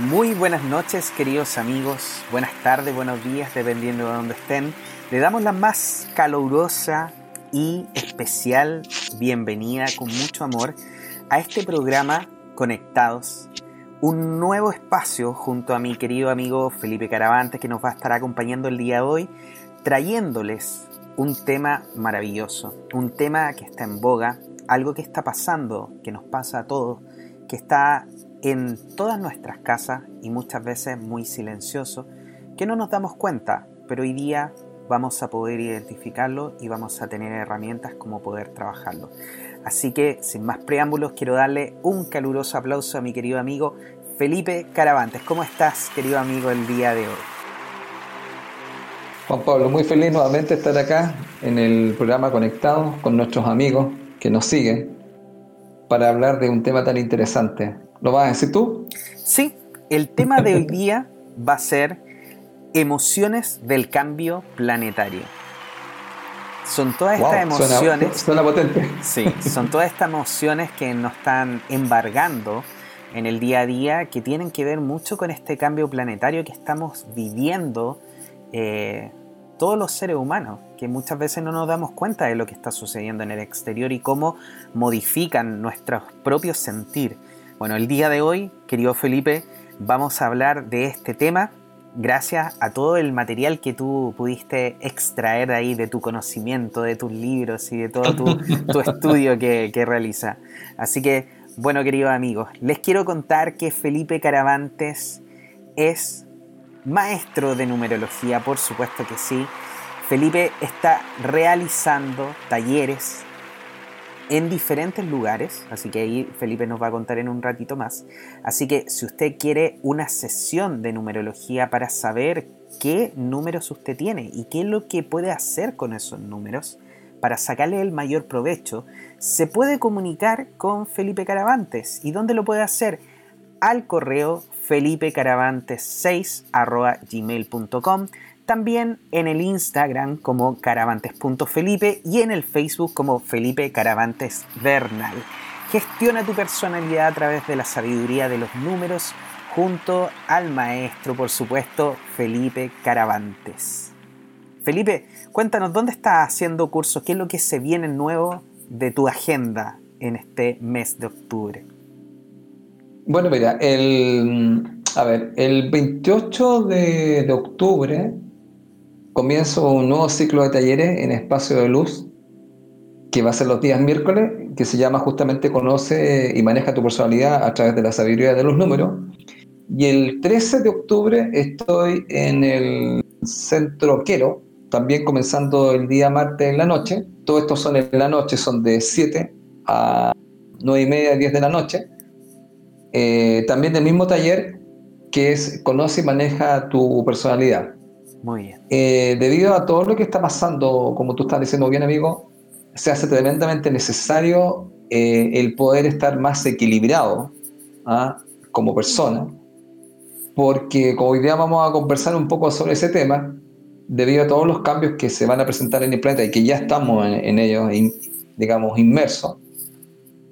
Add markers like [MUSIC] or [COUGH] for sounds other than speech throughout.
Muy buenas noches, queridos amigos. Buenas tardes, buenos días, dependiendo de dónde estén. Le damos la más calurosa y especial bienvenida con mucho amor a este programa Conectados, un nuevo espacio junto a mi querido amigo Felipe Caravantes que nos va a estar acompañando el día de hoy, trayéndoles un tema maravilloso, un tema que está en boga, algo que está pasando, que nos pasa a todos, que está en todas nuestras casas y muchas veces muy silencioso, que no nos damos cuenta, pero hoy día vamos a poder identificarlo y vamos a tener herramientas como poder trabajarlo. Así que, sin más preámbulos, quiero darle un caluroso aplauso a mi querido amigo Felipe Caravantes. ¿Cómo estás, querido amigo, el día de hoy? Juan Pablo, muy feliz nuevamente estar acá en el programa Conectados con nuestros amigos que nos siguen para hablar de un tema tan interesante. ¿Lo vas a decir tú? Sí, el tema de hoy día va a ser emociones del cambio planetario. Son todas estas emociones. Suena, potente. Sí, son todas estas emociones que nos están embargando en el día a día que tienen que ver mucho con este cambio planetario que estamos viviendo eh, todos los seres humanos, que muchas veces no nos damos cuenta de lo que está sucediendo en el exterior y cómo modifican nuestros propios sentir. Bueno, el día de hoy, querido Felipe, vamos a hablar de este tema gracias a todo el material que tú pudiste extraer ahí de tu conocimiento, de tus libros y de todo tu, [LAUGHS] estudio que, que realiza. Así que, bueno, queridos amigos, les quiero contar que Felipe Caravantes es maestro de numerología, por supuesto que sí. Felipe está realizando talleres en diferentes lugares, así que ahí Felipe nos va a contar en un ratito más. Así que si usted quiere una sesión de numerología para saber qué números usted tiene y qué es lo que puede hacer con esos números para sacarle el mayor provecho, se puede comunicar con Felipe Caravantes. ¿Y dónde lo puede hacer? Al correo felipecaravantes6 también en el Instagram como caravantes.felipe y en el Facebook como Felipe Caravantes Bernal. Gestiona tu personalidad a través de la sabiduría de los números junto al maestro, por supuesto, Felipe Caravantes. Felipe, cuéntanos, ¿dónde estás haciendo cursos? ¿Qué es lo que se viene nuevo de tu agenda en este mes de octubre? Bueno, mira, el, a ver, el 28 de, de octubre comienzo un nuevo ciclo de talleres en Espacio de Luz, que va a ser los días miércoles, que se llama justamente Conoce y maneja tu personalidad a través de la sabiduría de los números. Y el 13 de octubre estoy en el Centro Quero, también comenzando el día martes en la noche. Todo esto son en la noche, son de 7 a 9 y media, 10 de la noche. Eh, también del mismo taller que es Conoce y maneja tu personalidad. Muy bien. Eh, debido a todo lo que está pasando, como tú estás diciendo bien, amigo, se hace tremendamente necesario eh, el poder estar más equilibrado ¿ah? como persona, porque como hoy día vamos a conversar un poco sobre ese tema, debido a todos los cambios que se van a presentar en el planeta y que ya estamos en, ellos, digamos, inmersos,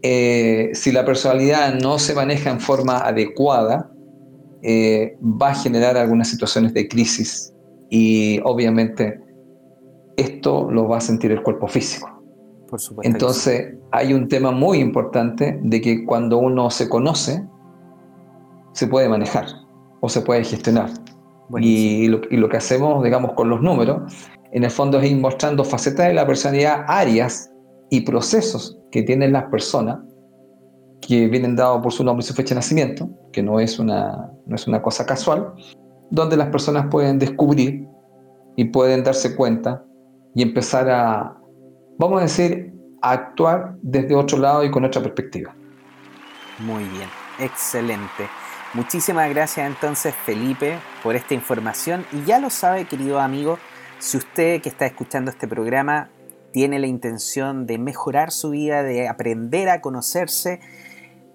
eh, si la personalidad no se maneja en forma adecuada, va a generar algunas situaciones de crisis y obviamente esto lo va a sentir el cuerpo físico. Por supuesto. Entonces hay un tema muy importante de que cuando uno se conoce, se puede manejar o se puede gestionar. Y lo, y lo, que hacemos, digamos, con los números, en el fondo es ir mostrando facetas de la personalidad, áreas y procesos que tienen las personas que vienen dados por su nombre y su fecha de nacimiento, que no es una, no es una cosa casual, donde las personas pueden descubrir y pueden darse cuenta y empezar a, vamos a decir, a actuar desde otro lado y con otra perspectiva. Muy bien, excelente. Muchísimas gracias entonces Felipe por esta información y ya lo sabe querido amigo, si usted que está escuchando este programa tiene la intención de mejorar su vida, de aprender a conocerse,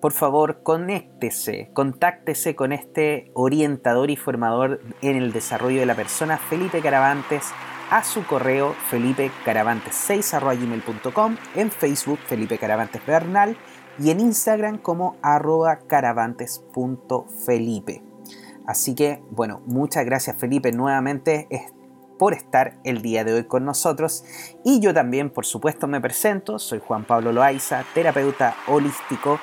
por favor, conéctese, contáctese con este orientador y formador en el desarrollo de la persona, Felipe Caravantes, a su correo felipecaravantes6.gmail.com, en Facebook Felipe Caravantes Bernal y en Instagram como arroba caravantes.felipe. Así que, bueno, muchas gracias Felipe nuevamente por estar el día de hoy con nosotros. Y yo también, por supuesto, me presento. Soy Juan Pablo Loaiza, terapeuta holístico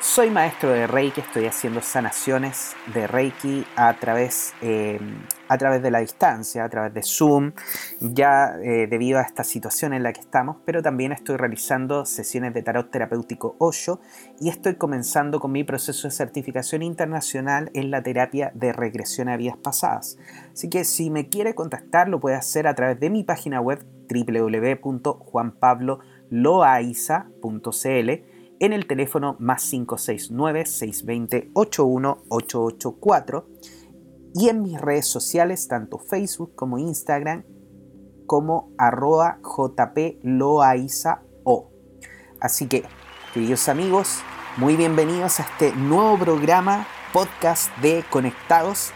soy maestro de Reiki, estoy haciendo sanaciones de Reiki a través, eh, a través de la distancia, a través de Zoom, ya eh, debido a esta situación en la que estamos, pero también estoy realizando sesiones de tarot terapéutico Osho y estoy comenzando con mi proceso de certificación internacional en la terapia de regresión a vidas pasadas. Así que si me quiere contactar lo puede hacer a través de mi página web www.juanpabloloaiza.cl en el teléfono más 569-620-81884 y en mis redes sociales, tanto Facebook como Instagram, como arroba jploaizao. Así que, queridos amigos, muy bienvenidos a este nuevo programa, podcast de Conectados.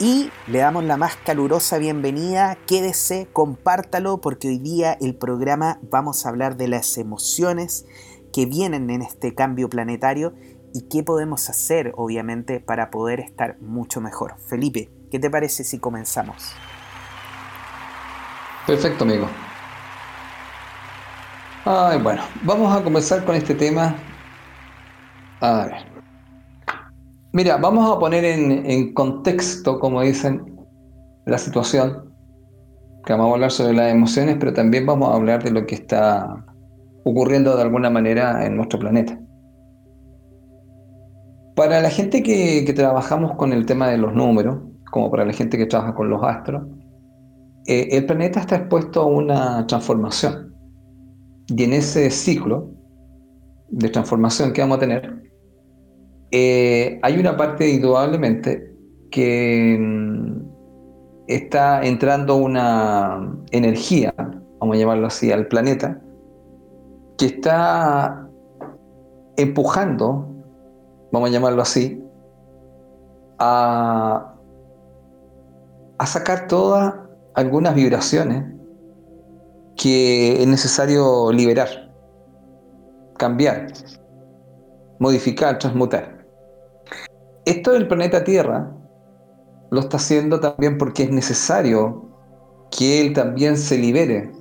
Y le damos la más calurosa bienvenida. Quédese, compártalo, porque hoy día el programa vamos a hablar de las emociones que vienen en este cambio planetario y qué podemos hacer, obviamente, para poder estar mucho mejor. Felipe, ¿qué te parece si comenzamos? Perfecto, amigo. Ay, bueno, vamos a comenzar con este tema. A ver. Mira, vamos a poner en, contexto, como dicen, la situación, que vamos a hablar sobre las emociones, pero también vamos a hablar de lo que está ocurriendo de alguna manera en nuestro planeta. Para la gente que, trabajamos con el tema de los números, como para la gente que trabaja con los astros, eh, el planeta está expuesto a una transformación. Y en ese ciclo de transformación que vamos a tener, eh, hay una parte indudablemente que mm, está entrando una energía, vamos a llamarlo así, al planeta, que está empujando, vamos a llamarlo así, a, sacar todas algunas vibraciones que es necesario liberar, cambiar, modificar, transmutar. Esto del planeta Tierra lo está haciendo también porque es necesario que él también se libere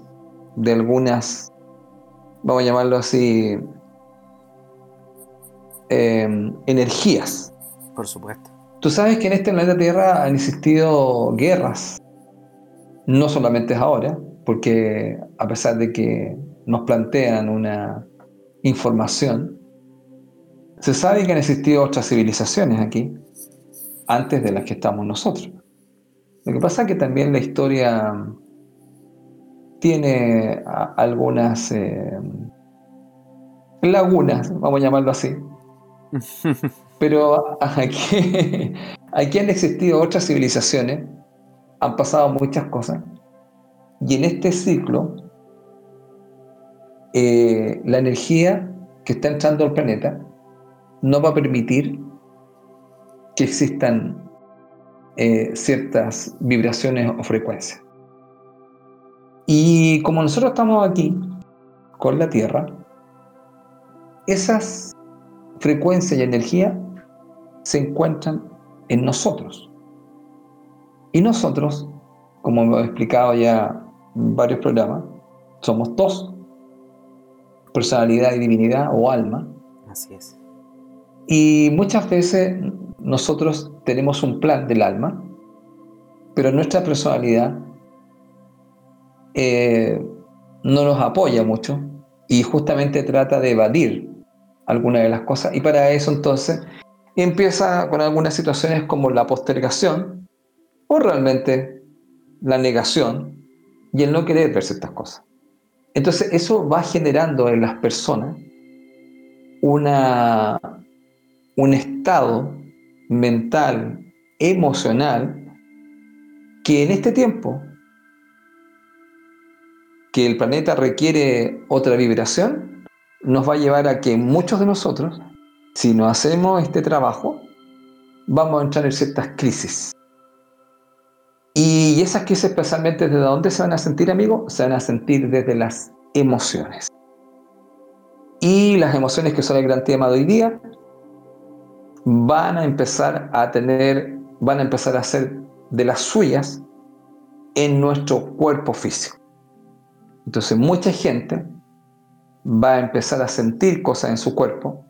de algunas vamos a llamarlo así, em, energías. Por supuesto. Tú sabes que en este planeta Tierra han existido guerras, no solamente es ahora, porque a pesar de que nos plantean una información, se sabe que han existido otras civilizaciones aquí, antes de las que estamos nosotros. Lo que pasa es que también la historia tiene algunas eh, lagunas, vamos a llamarlo así. [LAUGHS] Pero aquí, aquí han existido otras civilizaciones, han pasado muchas cosas, y en este ciclo, eh, la energía que está entrando al planeta no va a permitir que existan eh, ciertas vibraciones o frecuencias. Y como nosotros estamos aquí con la Tierra, esas frecuencias y energía se encuentran en nosotros. Y nosotros, como hemos explicado ya en varios programas, somos dos, personalidad y divinidad o alma. Así es. Y muchas veces nosotros tenemos un plan del alma, pero nuestra personalidad eh, no nos apoya mucho y justamente trata de evadir algunas de las cosas. Y para eso entonces empieza con algunas situaciones como la postergación o realmente la negación y el no querer ver ciertas cosas. Entonces eso va generando en las personas una, un estado mental, emocional, que en este tiempo que el planeta requiere otra vibración, nos va a llevar a que muchos de nosotros, si no hacemos este trabajo, vamos a entrar en ciertas crisis. Y esas crisis especialmente desde dónde se van a sentir, amigos, se van a sentir desde las emociones. Y las emociones que son el gran tema de hoy día van a empezar a tener van a empezar a hacer de las suyas en nuestro cuerpo físico. Entonces mucha gente va a empezar a sentir cosas en su cuerpo,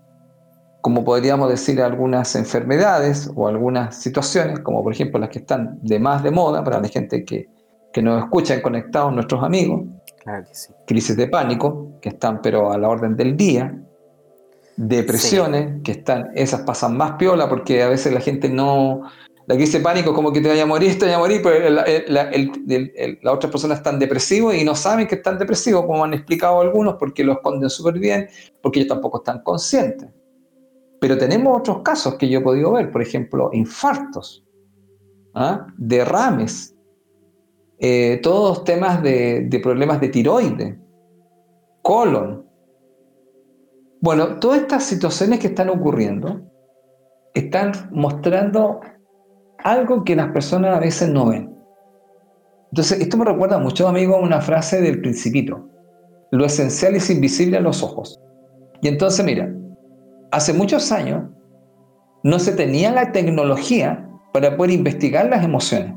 como podríamos decir algunas enfermedades o algunas situaciones, como por ejemplo las que están de más de moda para la gente que, que nos escucha conectados, nuestros amigos, crisis de pánico, que están pero a la orden del día, depresiones, que están, esas pasan más piola porque a veces la gente no, la crisis de pánico como que te vaya a morir, te vaya a morir, pero las otras personas están depresivos y no saben que están depresivos, como han explicado algunos, porque lo esconden súper bien, porque ellos tampoco están conscientes. Pero tenemos otros casos que yo he podido ver, por ejemplo, infartos, ¿ah? derrames, eh, todos temas de problemas de tiroides, colon, bueno, todas estas situaciones que están ocurriendo están mostrando algo que las personas a veces no ven. Entonces, esto me recuerda mucho, amigo, a una frase del principito. Lo esencial es invisible a los ojos. Y entonces, mira, hace muchos años no se tenía la tecnología para poder investigar las emociones.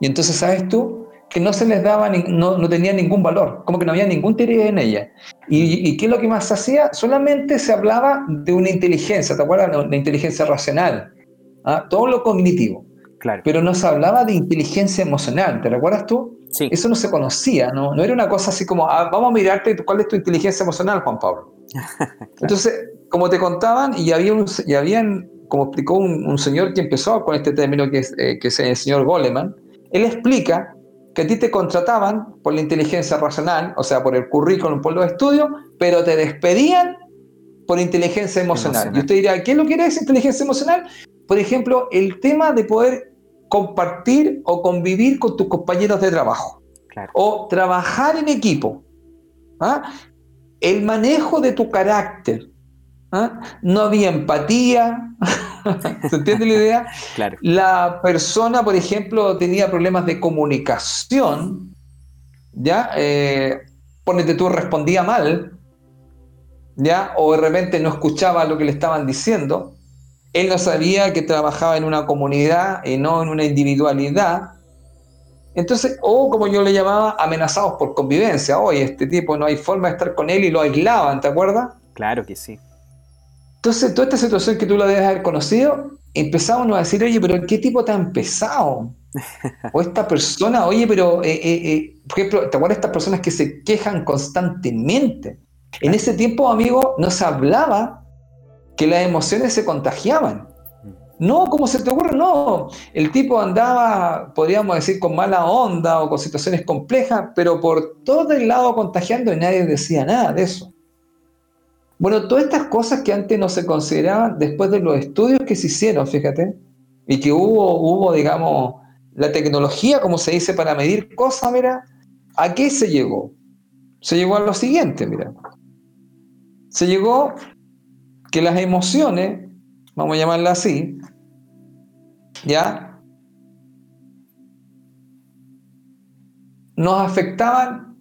Y entonces, ¿sabes tú? que no se les daba, no, no tenía ningún valor, como que no había ningún interés en ella. Y, qué es lo que más hacía? Solamente se hablaba de una inteligencia, ¿te acuerdas? Una inteligencia racional, ¿ah? todo lo cognitivo. Claro. Pero no se hablaba de inteligencia emocional, ¿te recuerdas tú? Sí. Eso no se conocía, ¿no? No era una cosa así como, ah, vamos a mirarte cuál es tu inteligencia emocional, Juan Pablo. [LAUGHS] Entonces, como te contaban, y había y habían, como explicó un, señor que empezó con este término que es, eh, que es el señor Goleman, él explica que a ti te contrataban por la inteligencia racional, o sea, por el currículum, por los estudios, pero te despedían por inteligencia emocional. Y usted dirá, ¿qué es lo que es inteligencia emocional? Por ejemplo, el tema de poder compartir o convivir con tus compañeros de trabajo. O trabajar en equipo. ¿ah? El manejo de tu carácter. ¿ah? No había empatía. [LAUGHS] ¿Se entiende la idea? [LAUGHS] Claro. La persona, por ejemplo, tenía problemas de comunicación, ¿ya? Eh, ponete tú, respondía mal, ¿ya? O de repente no escuchaba lo que le estaban diciendo. Él no sabía que trabajaba en una comunidad y no en una individualidad. Entonces, o como yo le llamaba, amenazados por convivencia. Oye, este tipo no hay forma de estar con él y lo aislaban, ¿te acuerdas? Claro que sí. Entonces, toda esta situación que tú la debes haber conocido, empezamos a decir, oye, pero ¿qué tipo tan pesado? [LAUGHS] O esta persona, oye, pero, eh, eh, eh, por ejemplo, ¿te acuerdas de estas personas que se quejan constantemente? En ese tiempo, amigo, no se hablaba que las emociones se contagiaban. Mm. No, como se te ocurre, no. El tipo andaba, podríamos decir, con mala onda o con situaciones complejas, pero por todo el lado contagiando y nadie decía nada de eso. Bueno, todas estas cosas que antes no se consideraban después de los estudios que se hicieron, fíjate, y que hubo, hubo, digamos, la tecnología, como se dice, para medir cosas, mira, ¿a qué se llegó? Se llegó a lo siguiente, mira. Se llegó que las emociones, vamos a llamarlas así, ¿ya? Nos afectaban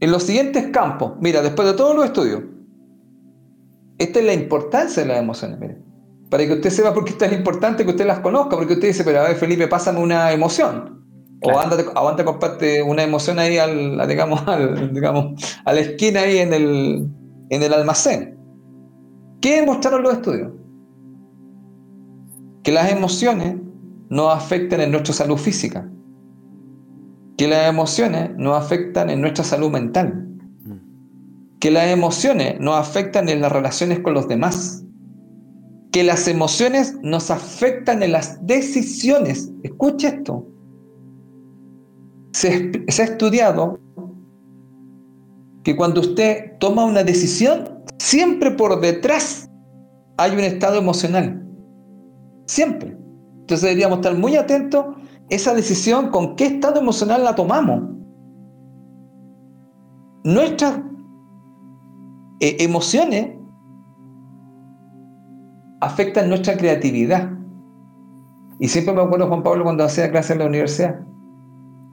en los siguientes campos. Mira, después de todos los estudios, esta es la importancia de las emociones, mire. Para que usted sepa por qué es tan importante que usted las conozca, porque usted dice, pero a ver, Felipe, pásame una emoción. O ándate, aguanta, comparte una emoción ahí al, digamos, [LAUGHS] digamos, a la esquina ahí en el, en el almacén. ¿Qué demostraron los estudios? Que las emociones no afectan en nuestra salud física. Que las emociones no afectan en nuestra salud mental que las emociones nos afectan en las relaciones con los demás, que las emociones nos afectan en las decisiones. Escucha esto. Se, ha estudiado que cuando usted toma una decisión, siempre por detrás hay un estado emocional. Siempre. Entonces deberíamos estar muy atentos a esa decisión, con qué estado emocional la tomamos. Nuestra eh, emociones afectan nuestra creatividad. Y siempre me acuerdo, Juan Pablo, cuando hacía clase en la universidad,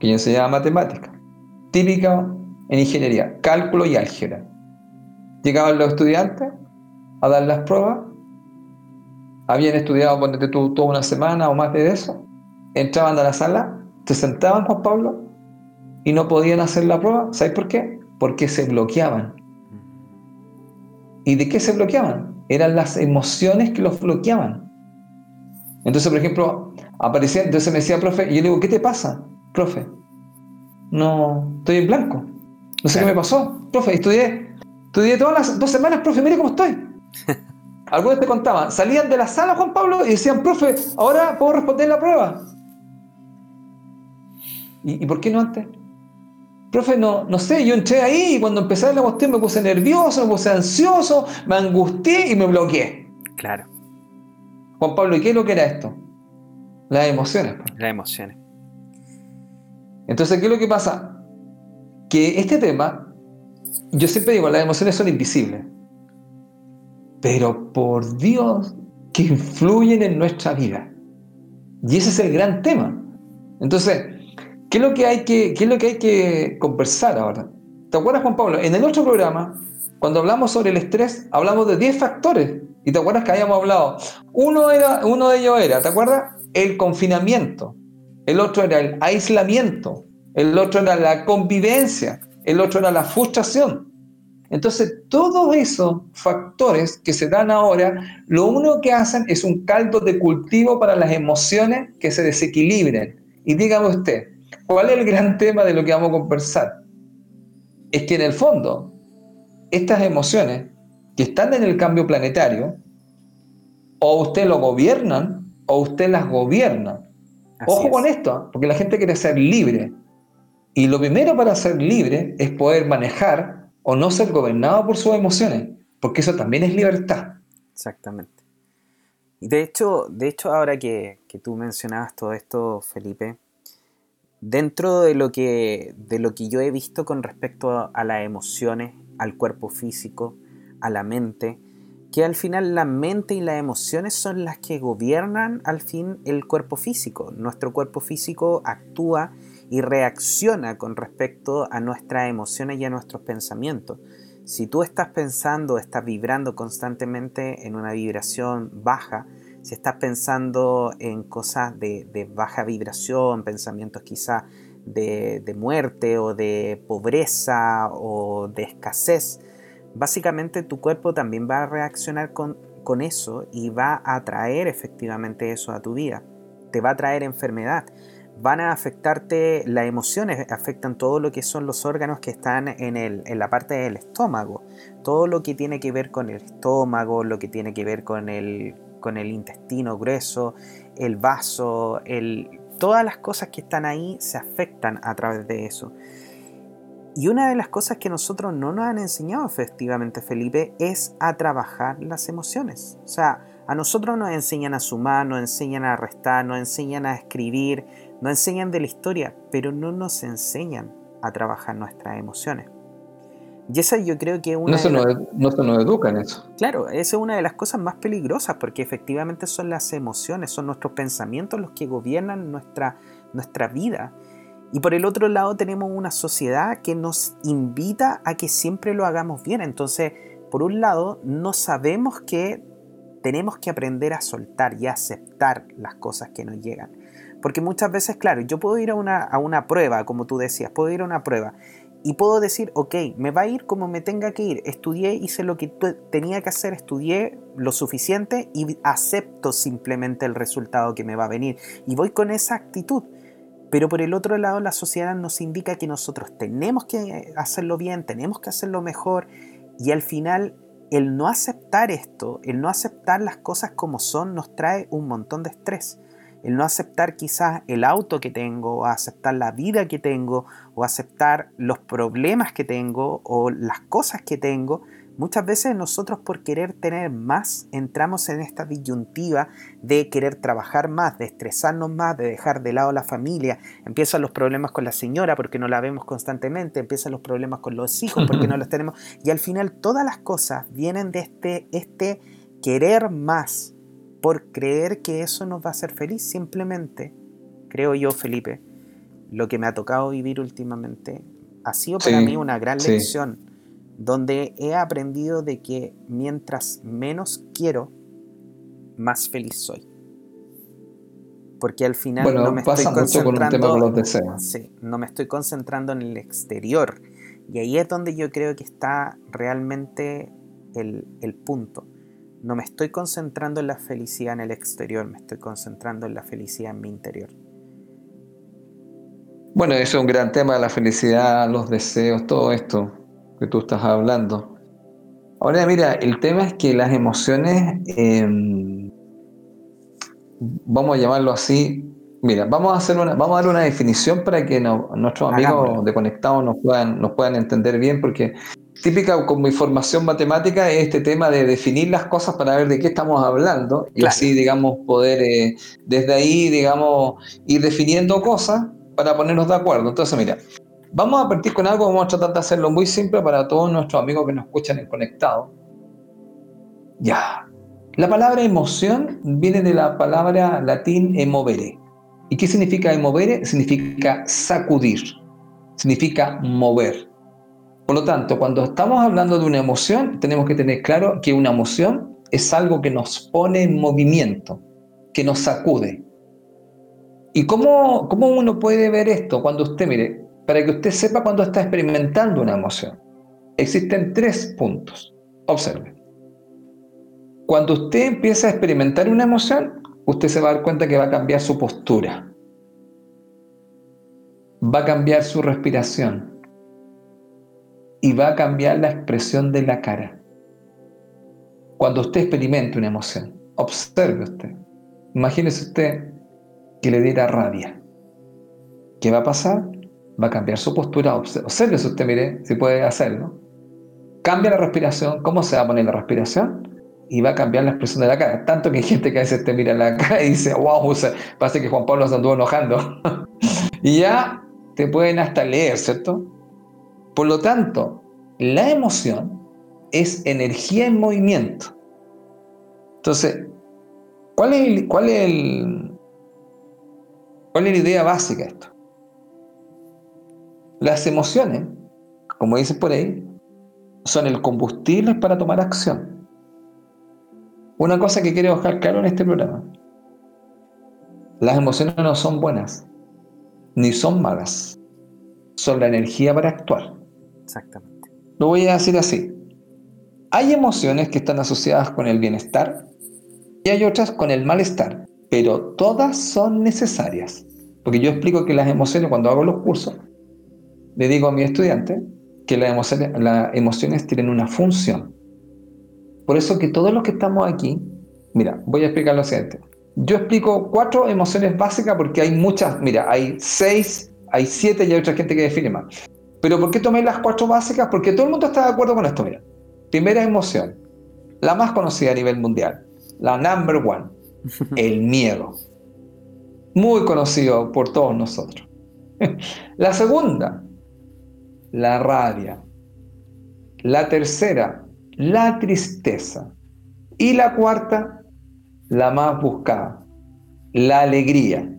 que yo enseñaba matemática, típica en ingeniería, cálculo y álgebra. Llegaban los estudiantes a dar las pruebas, habían estudiado, ponete tú, toda una semana o más de eso, entraban a la sala, se sentaban Juan Pablo y no podían hacer la prueba. ¿Sabes por qué? Porque se bloqueaban. ¿Y de qué se bloqueaban? Eran las emociones que los bloqueaban. Entonces, por ejemplo, aparecía, entonces me decía, profe, y yo le digo, ¿qué te pasa, profe? No, estoy en blanco. No sé qué me pasó. Profe, estudié, estudié todas las dos semanas, profe, mire cómo estoy. [LAUGHS] Algunos te contaban, salían de la sala, Juan Pablo, y decían, profe, ahora puedo responder la prueba. ¿Y, por qué no antes? Profe, no, no sé, yo entré ahí y cuando empecé la cuestión me puse nervioso, me puse ansioso, me angustié y me bloqueé. Claro. Juan Pablo, ¿y qué es lo que era esto? Las emociones. Pues. Las emociones. Entonces, ¿qué es lo que pasa? Que este tema, yo siempre digo, las emociones son invisibles pero por Dios que influyen en nuestra vida. Y ese es el gran tema. Entonces, ¿qué es lo que hay que, qué es lo que, hay que conversar ahora? ¿Te acuerdas, Juan Pablo? En el otro programa, cuando hablamos sobre el estrés, hablamos de 10 factores. Y te acuerdas que habíamos hablado. Uno, era, uno de ellos era, ¿te acuerdas? El confinamiento. El otro era el aislamiento. El otro era la convivencia. El otro era la frustración. Entonces, todos esos factores que se dan ahora, lo único que hacen es un caldo de cultivo para las emociones que se desequilibren. Y dígame usted, ¿cuál es el gran tema de lo que vamos a conversar? Es que en el fondo, estas emociones que están en el cambio planetario, o usted lo gobiernan o usted las gobierna. Ojo con esto, porque la gente quiere ser libre. Y lo primero para ser libre es poder manejar o no ser gobernado por sus emociones, porque eso también es libertad. Exactamente. Y de hecho, de hecho ahora que, tú mencionabas todo esto, Felipe, dentro de lo, que, de lo que yo he visto con respecto a las emociones, al cuerpo físico, a la mente, que al final la mente y las emociones son las que gobiernan al fin el cuerpo físico. Nuestro cuerpo físico actúa y reacciona con respecto a nuestras emociones y a nuestros pensamientos. Si tú estás pensando, estás vibrando constantemente en una vibración baja, si estás pensando en cosas de, baja vibración, pensamientos quizá de, muerte o de pobreza o de escasez, básicamente tu cuerpo también va a reaccionar con, con eso y va a traer efectivamente eso a tu vida. Te va a traer enfermedad van a afectarte las emociones, afectan todo lo que son los órganos que están en, el, en, la parte del estómago, todo lo que tiene que ver con el estómago, lo que tiene que ver con el, con el intestino grueso, el vaso, el, todas las cosas que están ahí se afectan a través de eso. Y una de las cosas que nosotros no nos han enseñado efectivamente, Felipe, es a trabajar las emociones. O sea, a nosotros nos enseñan a sumar, nos enseñan a restar, nos enseñan a escribir, nos enseñan de la historia, pero no nos enseñan a trabajar nuestras emociones. Y esa yo creo que una... No se, nos, no se nos educa en eso. Claro, esa es una de las cosas más peligrosas porque efectivamente son las emociones, son nuestros pensamientos los que gobiernan nuestra, nuestra vida. Y por el otro lado tenemos una sociedad que nos invita a que siempre lo hagamos bien. Entonces, por un lado, no sabemos que tenemos que aprender a soltar y a aceptar las cosas que nos llegan. Porque muchas veces, claro, yo puedo ir a una, a una prueba, como tú decías, puedo ir a una prueba y puedo decir, ok, me va a ir como me tenga que ir. Estudié, hice lo que tenía que hacer, estudié lo suficiente y acepto simplemente el resultado que me va a venir. Y voy con esa actitud. Pero por el otro lado, la sociedad nos indica que nosotros tenemos que hacerlo bien, tenemos que hacerlo mejor. Y al final, el no aceptar esto, el no aceptar las cosas como son, nos trae un montón de estrés el no aceptar quizás el auto que tengo, o aceptar la vida que tengo, o aceptar los problemas que tengo, o las cosas que tengo, muchas veces nosotros por querer tener más entramos en esta disyuntiva de querer trabajar más, de estresarnos más, de dejar de lado la familia. Empiezan los problemas con la señora porque no la vemos constantemente, empiezan los problemas con los hijos porque no [LAUGHS] los tenemos. Y al final todas las cosas vienen de este, este querer más, por creer que eso nos va a hacer feliz. Simplemente, creo yo, Felipe, lo que me ha tocado vivir últimamente ha sido para mí una gran lección, donde he aprendido de que mientras menos quiero, más feliz soy. Porque al final no me estoy concentrando. Sí, no me estoy concentrando en el exterior. Y ahí es donde yo creo que está realmente el, el punto. No me estoy concentrando en la felicidad en el exterior, me estoy concentrando en la felicidad en mi interior. Bueno, eso es un gran tema, la felicidad, los deseos, todo esto que tú estás hablando. Ahora, mira, el tema es que las emociones, em, vamos a llamarlo así, mira, vamos a, hacer una, vamos a dar una definición para que nuestros amigos de Conectados nos puedan, nos puedan entender bien, porque típica como información matemática es este tema de definir las cosas para ver de qué estamos hablando y así, digamos, poder eh, desde ahí, digamos, ir definiendo cosas para ponernos de acuerdo. Entonces, mira, vamos a partir con algo, vamos a tratar de hacerlo muy simple para todos nuestros amigos que nos escuchan en Conectado. Ya. La palabra emoción viene de la palabra latín emovere. ¿Y qué significa emovere? Significa sacudir, significa mover. Por lo tanto, cuando estamos hablando de una emoción, tenemos que tener claro que una emoción es algo que nos pone en movimiento, que nos sacude, ¿Y cómo, cómo uno puede ver esto? Cuando usted, mire, para que usted sepa cuando está experimentando una emoción. Existen tres puntos. Observe. Cuando usted empieza a experimentar una emoción, usted se va a dar cuenta que va a cambiar su postura. Va a cambiar su respiración. Y va a cambiar la expresión de la cara. Cuando usted experimente una emoción, observe usted. Imagínese usted que le diera rabia. ¿Qué va a pasar? Va a cambiar su postura. Observe usted, mire, si puede hacerlo. Cambia la respiración. ¿Cómo se va a poner la respiración? Y va a cambiar la expresión de la cara. Tanto que hay gente que a veces te mira la cara y dice, wow, parece que Juan Pablo se anduvo enojando. [LAUGHS] y ya te pueden hasta leer, ¿cierto? Por lo tanto, la emoción es energía en movimiento. Entonces, ¿cuál es cuál es el, ¿Cuál es la idea básica de esto? Las emociones, como dice por ahí, son el combustible para tomar acción. Una cosa que quiero dejar claro en este programa. Las emociones no son buenas, ni son malas. Son la energía para actuar. Exactamente. Lo voy a decir así. Hay emociones que están asociadas con el bienestar y hay otras con el malestar, pero todas son necesarias. Porque yo explico que las emociones, cuando hago los cursos, le digo a mi estudiante que las emociones, tienen una función. Por eso que todos los que estamos aquí, mira, voy a explicar lo siguiente. Yo explico cuatro emociones básicas porque hay muchas, mira, hay seis, hay siete y hay otra gente que define más. Pero ¿por qué tomé las cuatro básicas? Porque todo el mundo está de acuerdo con esto, mira. Primera emoción, la más conocida a nivel mundial, la number one, [LAUGHS] el miedo muy conocido por todos nosotros. [LAUGHS] La segunda, la rabia. La tercera, la tristeza. Y la cuarta, la más buscada, la alegría.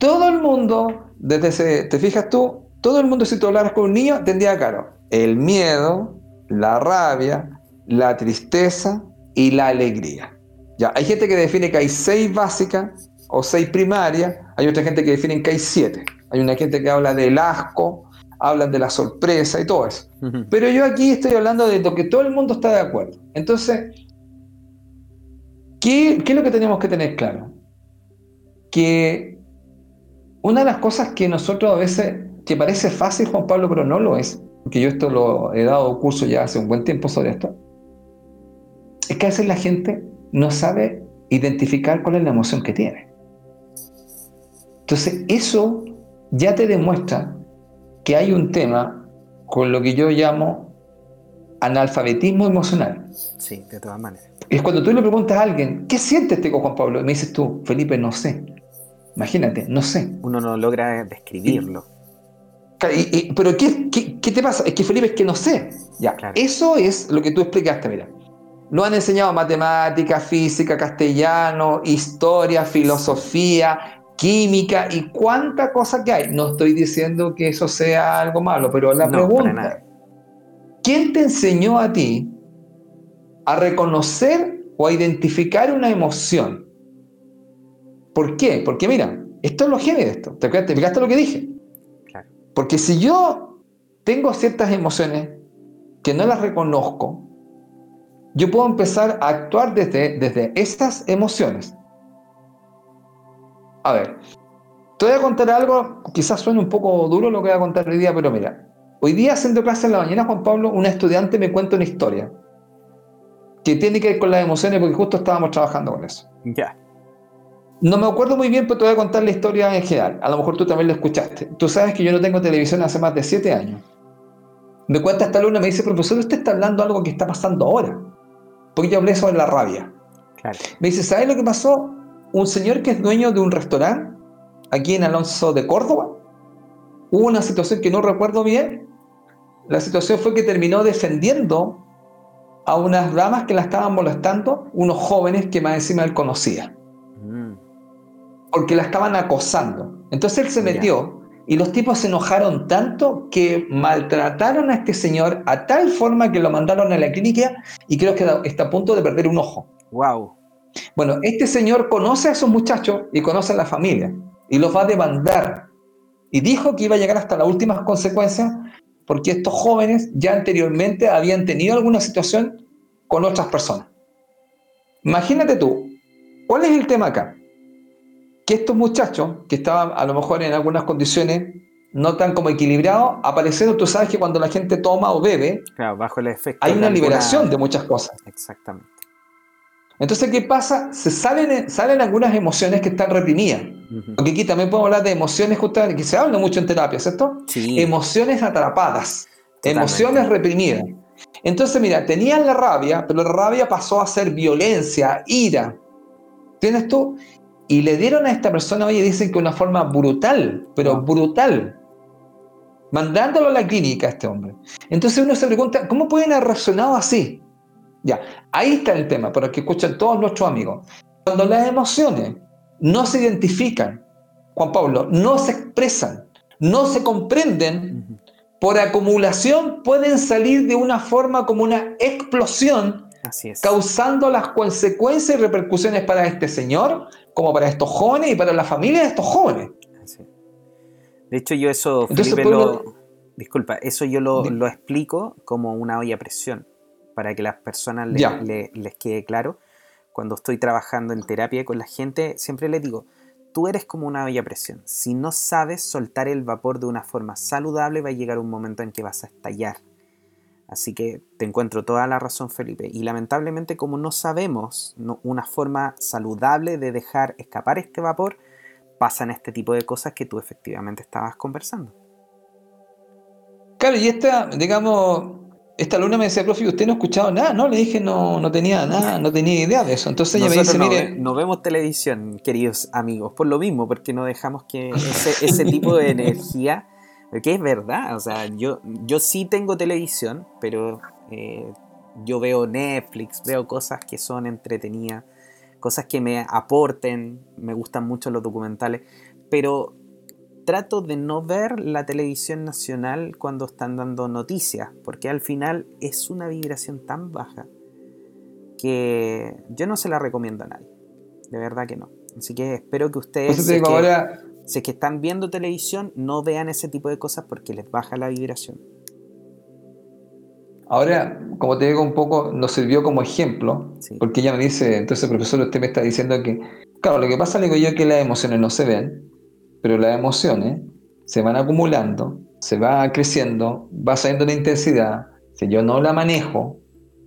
Todo el mundo, desde ese, te fijas tú, todo el mundo si tú hablaras con un niño tendría claro el miedo, la rabia, la tristeza y la alegría. Ya, hay gente que define que hay seis básicas o seis primarias, hay otra gente que define que hay siete. Hay una gente que habla del asco, hablan de la sorpresa y todo eso. Pero yo aquí estoy hablando de lo que todo el mundo está de acuerdo. Entonces, ¿qué, ¿qué, es lo que tenemos que tener claro? Que una de las cosas que nosotros a veces, que parece fácil, Juan Pablo, pero no lo es, porque yo esto lo he dado curso ya hace un buen tiempo sobre esto, es que a veces la gente no sabe identificar cuál es la emoción que tiene. Entonces, eso ya te demuestra que hay un tema con lo que yo llamo analfabetismo emocional. Sí, de todas maneras. Es cuando tú le preguntas a alguien, ¿qué sientes este con Juan Pablo? Y me dices tú, Felipe, no sé. Imagínate, no sé. Uno no logra describirlo. Pero ¿qué, ¿qué, te pasa? Es que Felipe, es que no sé. Ya, eso es lo que tú explicaste, mira. Nos han enseñado matemática, física, castellano, historia, filosofía, química y cuánta cosa que hay. No estoy diciendo que eso sea algo malo, pero la pregunta, ¿quién te enseñó a ti a reconocer o a identificar una emoción? ¿Por qué? Porque mira, esto es lo heavy de esto. ¿Te, ¿Te fijaste lo que dije? Porque si yo tengo ciertas emociones que no las reconozco, yo puedo empezar a actuar desde, desde estas emociones. A ver, te voy a contar algo, quizás suene un poco duro lo que voy a contar hoy día, pero mira, hoy día haciendo clase en la mañana, Juan Pablo, una estudiante me cuenta una historia que tiene que ver con las emociones porque justo estábamos trabajando con eso. Ya. No me acuerdo muy bien, pero te voy a contar la historia en general. A lo mejor tú también la escuchaste. Tú sabes que yo no tengo televisión hace más de siete años. Me cuenta esta alumna, me dice, profesor, usted está hablando de algo que está pasando ahora porque yo hablé sobre la rabia. Me dice, ¿sabes lo que pasó? Un señor que es dueño de un restaurante aquí en Alonso de Córdoba, hubo una situación que no recuerdo bien. La situación fue que terminó defendiendo a unas damas que la estaban molestando, unos jóvenes que más encima él conocía. Porque la estaban acosando. Entonces él se metió y los tipos se enojaron tanto que maltrataron a este señor a tal forma que lo mandaron a la clínica y creo que está a punto de perder un ojo. Wow. Bueno, este señor conoce a esos muchachos y conoce a la familia y los va a demandar. Y dijo que iba a llegar hasta las últimas consecuencias porque estos jóvenes ya anteriormente habían tenido alguna situación con otras personas. Imagínate tú, ¿cuál es el tema acá? Que estos muchachos, que estaban a lo mejor en algunas condiciones no tan como equilibrados, aparecieron, tú sabes que cuando la gente toma o bebe, bajo el efecto hay una liberación de muchas cosas. Exactamente. Entonces, ¿qué pasa? Se salen, salen algunas emociones que están reprimidas. Porque aquí también podemos hablar de emociones justamente, que se habla mucho en terapia, ¿cierto? Sí. Emociones atrapadas, emociones reprimidas. Entonces, mira, tenían la rabia, pero la rabia pasó a ser violencia, ira. ¿Tienes tú? Y le dieron a esta persona, oye, dicen que una forma brutal, pero brutal, mandándolo a la clínica a este hombre. Entonces uno se pregunta, ¿cómo pueden haber reaccionado así? Ya, ahí está el tema, para que escuchen todos nuestros amigos. Cuando las emociones no se identifican, Juan Pablo, no se expresan, no se comprenden, por acumulación pueden salir de una forma como una explosión, causando las consecuencias y repercusiones para este señor, como para estos jóvenes y para la familia de estos jóvenes. De hecho, yo eso, Felipe, lo, disculpa, eso yo lo, lo, explico como una olla a presión, para que las personas les quede claro. Cuando estoy trabajando en terapia con la gente, siempre les digo, tú eres como una olla a presión. Si no sabes soltar el vapor de una forma saludable, va a llegar un momento en que vas a estallar. Así que te encuentro toda la razón, Felipe. Y lamentablemente, como no sabemos una forma saludable de dejar escapar este vapor, pasan este tipo de cosas que tú efectivamente estabas conversando. Claro, y esta, digamos, esta alumna me decía, profe, usted no ha escuchado nada, ¿no? Le dije, no, no tenía nada, no tenía idea de eso. Entonces ella me dice, no, mire... No vemos televisión, queridos amigos, por lo mismo, porque no dejamos que [LAUGHS] ese tipo de energía que es verdad, o sea, yo, yo sí tengo televisión, pero eh, yo veo Netflix, veo cosas que son entretenidas, cosas que me aporten, me gustan mucho los documentales, pero trato de no ver la televisión nacional cuando están dando noticias, porque al final es una vibración tan baja que yo no se la recomiendo a nadie, de verdad que no. Así que espero que ustedes... Si es que están viendo televisión, no vean ese tipo de cosas porque les baja la vibración. Ahora, como te digo un poco, nos sirvió como ejemplo, porque ella me dice, entonces profesor, usted me está diciendo que, claro, lo que pasa, le digo yo, es que las emociones no se ven, pero las emociones se van acumulando, se va creciendo, va saliendo una intensidad, si yo no la manejo,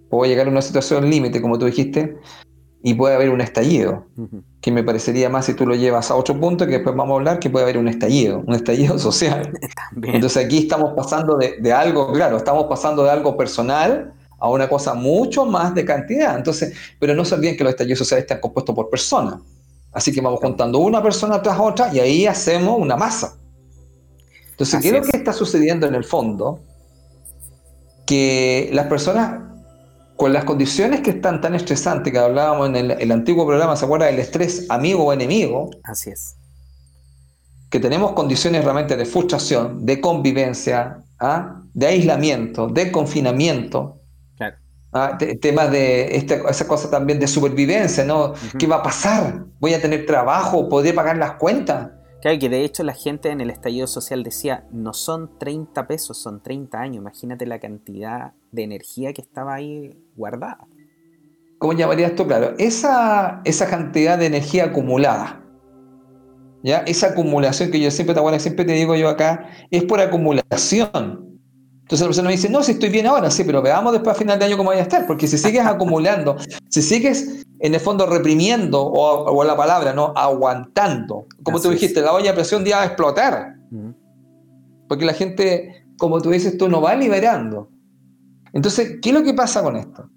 puedo llegar a una situación límite, como tú dijiste, y puede haber un estallido, que me parecería más si tú lo llevas a otro punto, que después vamos a hablar, que puede haber un estallido, un estallido [LAUGHS] social. [LAUGHS] Entonces aquí estamos pasando de, algo, claro, estamos pasando de algo personal a una cosa mucho más de cantidad. Entonces, pero no se olviden que los estallidos sociales están compuestos por personas. Así que vamos contando una persona tras otra y ahí hacemos una masa. Entonces, ¿qué es lo que está sucediendo en el fondo? Que las personas con las condiciones que están tan estresantes que hablábamos en el, antiguo programa, ¿se acuerda del estrés amigo o enemigo? Así es. Que tenemos condiciones realmente de frustración, de convivencia, ¿ah? de aislamiento, de confinamiento. Ah, temas de esa cosa también de supervivencia, ¿no? ¿Qué va a pasar? ¿Voy a tener trabajo? ¿Podré pagar las cuentas? Claro, que de hecho la gente en el estallido social decía, no son 30 pesos, son 30 años. Imagínate la cantidad de energía que estaba ahí guardada. ¿Cómo llamaría esto? Claro, esa, esa cantidad de energía acumulada, ¿ya? Esa acumulación que yo siempre te, siempre te digo yo acá, es por acumulación. Entonces la persona me dice, no, si estoy bien ahora, sí, pero veamos después a final de año cómo voy a estar, porque si sigues acumulando, si sigues en el fondo reprimiendo, o, la palabra, ¿no? Aguantando, como tú dijiste, la olla de presión ya va a explotar. Porque la gente, como tú dices, tú no va liberando. Entonces, ¿qué es lo que pasa con esto?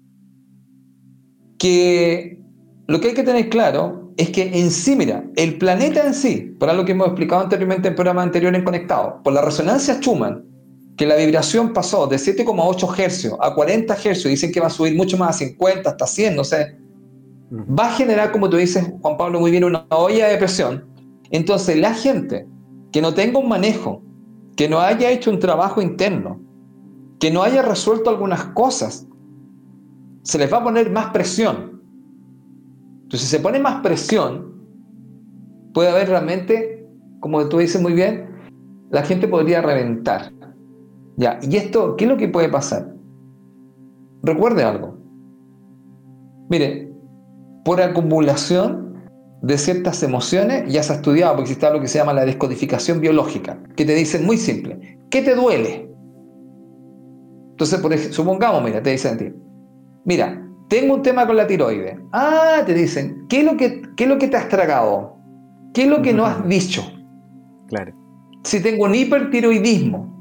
Que lo que hay que tener claro es que en sí, mira, el planeta en sí, por algo que hemos explicado anteriormente en programas anteriores en Conectado, por la resonancia Schumann, que la vibración pasó de 7,8 Hz a 40 Hz, dicen que va a subir mucho más a 50, hasta 100, no sé, va a generar, como tú dices, Juan Pablo, muy bien, una olla de presión. Entonces, la gente que no tenga un manejo, que no haya hecho un trabajo interno, que no haya resuelto algunas cosas, se les va a poner más presión. Entonces, si se pone más presión, puede haber realmente, como tú dices muy bien, la gente podría reventar. Ya, ¿y esto qué es lo que puede pasar? Recuerde algo. Mire, por acumulación de ciertas emociones, ya se ha estudiado, porque existe algo que se llama la descodificación biológica, que te dicen muy simple, ¿qué te duele? Entonces, por ejemplo, supongamos, mira, te dicen a ti, mira, tengo un tema con la tiroide. Ah, te dicen, ¿qué es lo que, qué es lo que te has tragado? ¿Qué es lo que no has dicho? Claro. Si tengo un hipertiroidismo,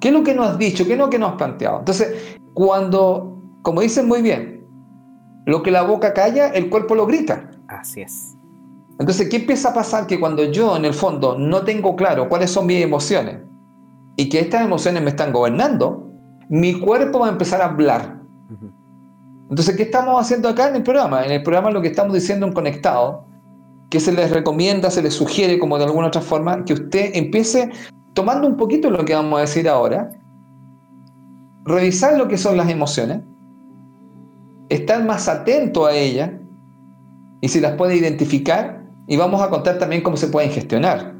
¿Qué es lo que nos has dicho? ¿Qué es lo que nos has planteado? Entonces, cuando, como dicen muy bien, lo que la boca calla, el cuerpo lo grita. Así es. Entonces, ¿qué empieza a pasar? Que cuando yo, en el fondo, no tengo claro cuáles son mis emociones y que estas emociones me están gobernando, mi cuerpo va a empezar a hablar. Entonces, ¿qué estamos haciendo acá en el programa? En el programa lo que estamos diciendo en Conectado, que se les recomienda, se les sugiere como de alguna otra forma, que usted empiece tomando un poquito lo que vamos a decir ahora, revisar lo que son las emociones, estar más atento a ellas y si las puede identificar y vamos a contar también cómo se pueden gestionar.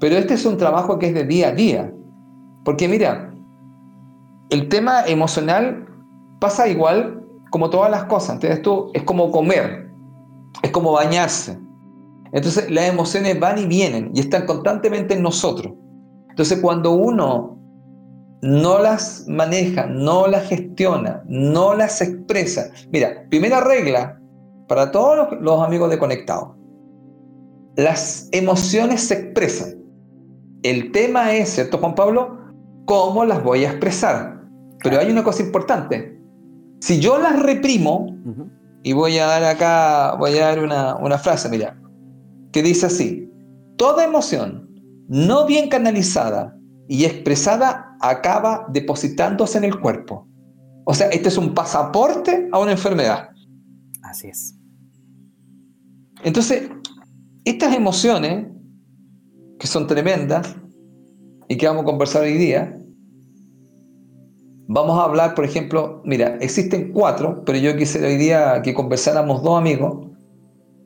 Pero este es un trabajo que es de día a día, porque mira, el tema emocional pasa igual como todas las cosas, entonces esto es como comer, es como bañarse. Entonces las emociones van y vienen y están constantemente en nosotros. Entonces, cuando uno no las maneja, no las gestiona, no las expresa, mira, primera regla para todos los, amigos de Conectado, las emociones se expresan. El tema es, ¿cierto, Juan Pablo? ¿Cómo las voy a expresar? Pero hay una cosa importante. Si yo las reprimo, y voy a dar acá, voy a dar una, una frase, mira, que dice así, toda emoción no bien canalizada y expresada acaba depositándose en el cuerpo. O sea, este es un pasaporte a una enfermedad. Así es. Entonces, estas emociones, que son tremendas y que vamos a conversar hoy día, vamos a hablar, por ejemplo, mira, existen cuatro, pero yo quisiera hoy día que conversáramos dos amigos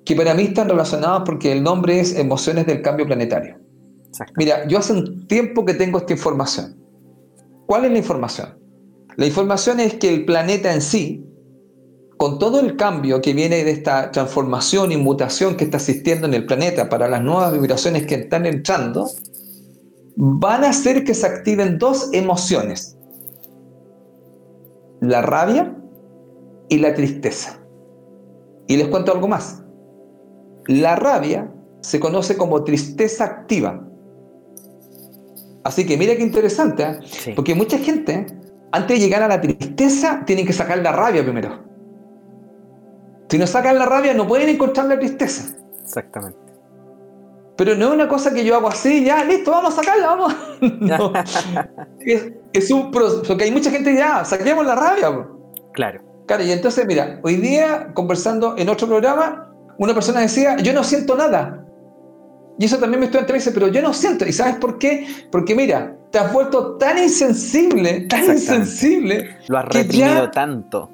que para mí están relacionados porque el nombre es emociones del cambio planetario. Mira, yo hace un tiempo que tengo esta información. ¿Cuál es la información? La información es que el planeta en sí, con todo el cambio que viene de esta transformación y mutación que está existiendo en el planeta para las nuevas vibraciones que están entrando, van a hacer que se activen dos emociones, la rabia y la tristeza. Y les cuento algo más. La rabia se conoce como tristeza activa Así que mira qué interesante, ¿eh? porque mucha gente, antes de llegar a la tristeza, tienen que sacar la rabia primero. Si no sacan la rabia, no pueden encontrar la tristeza. Exactamente. Pero no es una cosa que yo hago así, ya, listo, vamos a sacarla, vamos. [LAUGHS] no. es, un proceso, porque hay mucha gente que ya, saquemos la rabia. Claro. Claro, y entonces, mira, hoy día, conversando en otro programa, una persona decía, yo no siento nada. Y eso también me estoy dice, pero yo no siento. ¿Y sabes por qué? Porque mira, te has vuelto tan insensible, tan insensible. Lo has reprimido tanto.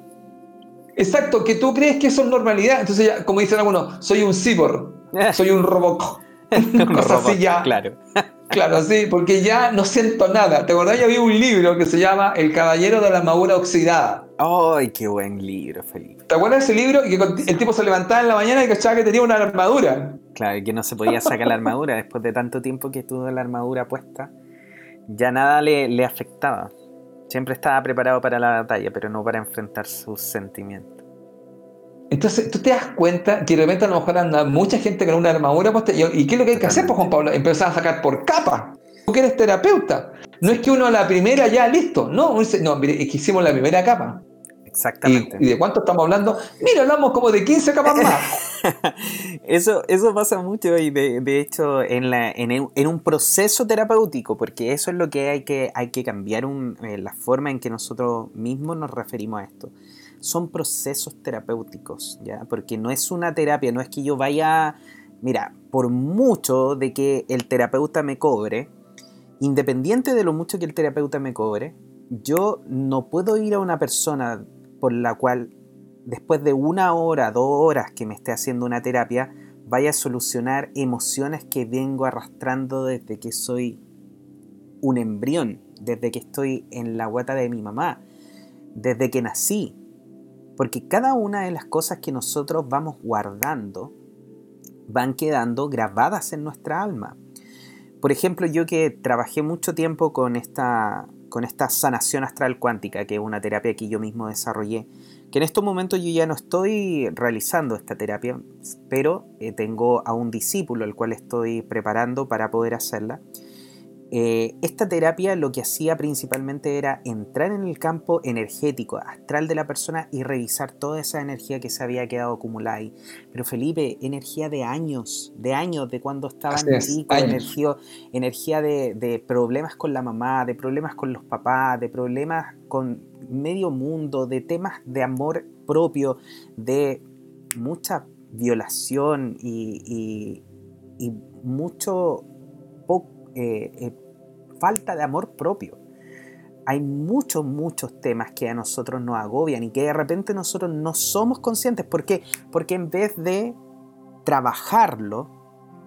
Exacto, que tú crees que eso es normalidad. Entonces, ya, como dicen algunos, soy un cyborg, [LAUGHS] soy un robot. [LAUGHS] un ya. Claro. [LAUGHS] Claro, sí, porque ya no siento nada. ¿Te acordás? Ya había un libro que se llama El Caballero de la Armadura Oxidada. ¡Ay, qué buen libro, Felipe! ¿Te acuerdas de ese libro? Y que el tipo se levantaba en la mañana y cachaba que tenía una armadura. Claro, y que no se podía sacar la armadura después de tanto tiempo que estuvo la armadura puesta. Ya nada le, le afectaba. Siempre estaba preparado para la batalla, pero no para enfrentar sus sentimientos. Entonces, tú te das cuenta que de repente a lo mejor anda mucha gente con una armadura puesta. ¿Y, qué es lo que hay que hacer, pues, Juan Pablo? Empezar a sacar por capa. Tú que eres terapeuta. No es que uno a la primera ya listo. No, uno dice, no, mire, es que hicimos la primera capa. Exactamente. ¿Y, de cuánto estamos hablando? Mira, hablamos como de 15 capas más. [LAUGHS] eso, eso pasa mucho y de, hecho en, la, en, un proceso terapéutico, porque eso es lo que hay que, hay que cambiar eh, la forma en que nosotros mismos nos referimos a esto son procesos terapéuticos, ¿ya? Porque no es una terapia, no es que yo vaya, mira, por mucho de que el terapeuta me cobre, independiente de lo mucho que el terapeuta me cobre, yo no puedo ir a una persona por la cual después de una hora, dos horas que me esté haciendo una terapia, vaya a solucionar emociones que vengo arrastrando desde que soy un embrión, desde que estoy en la guata de mi mamá, desde que nací, porque cada una de las cosas que nosotros vamos guardando van quedando grabadas en nuestra alma. Por ejemplo, yo que trabajé mucho tiempo con esta, con esta sanación astral cuántica, que es una terapia que yo mismo desarrollé, que en estos momentos yo ya no estoy realizando esta terapia, pero eh, tengo a un discípulo al cual estoy preparando para poder hacerla. Eh, esta terapia lo que hacía principalmente era entrar en el campo energético, astral de la persona y revisar toda esa energía que se había quedado acumulada ahí. Pero Felipe, energía de años, de años, de cuando estaban chicos, energía, energía de, de, problemas con la mamá, de problemas con los papás, de problemas con medio mundo, de temas de amor propio, de mucha violación y, y, y mucho eh, eh, falta de amor propio. Hay muchos, muchos temas que a nosotros nos agobian y que de repente nosotros no somos conscientes. ¿Por qué? Porque en vez de trabajarlo,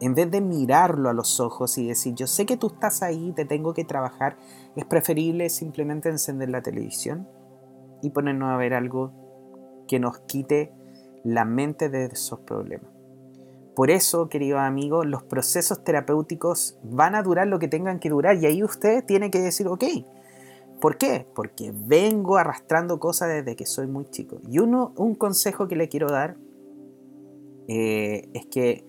en vez de mirarlo a los ojos y decir, yo sé que tú estás ahí, te tengo que trabajar, es preferible simplemente encender la televisión y ponernos a ver algo que nos quite la mente de esos problemas. Por eso, queridos amigos, los procesos terapéuticos van a durar lo que tengan que durar y ahí usted tiene que decir, ok, ¿por qué? Porque vengo arrastrando cosas desde que soy muy chico. Y uno, un consejo que le quiero dar eh, es que,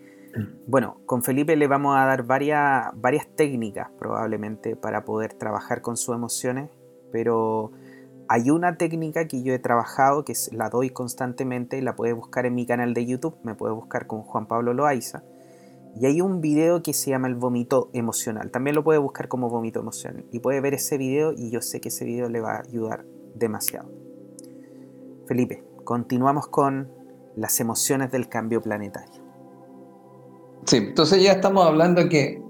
bueno, con Felipe le vamos a dar varias, varias técnicas probablemente para poder trabajar con sus emociones, pero hay una técnica que yo he trabajado, que la doy constantemente, y la puedes buscar en mi canal de YouTube, me puedes buscar con Juan Pablo Loaiza. Y hay un video que se llama el vómito emocional. También lo puede buscar como vómito emocional. Y puede ver ese video y yo sé que ese video le va a ayudar demasiado. Felipe, continuamos con las emociones del cambio planetario. Sí, entonces ya estamos hablando que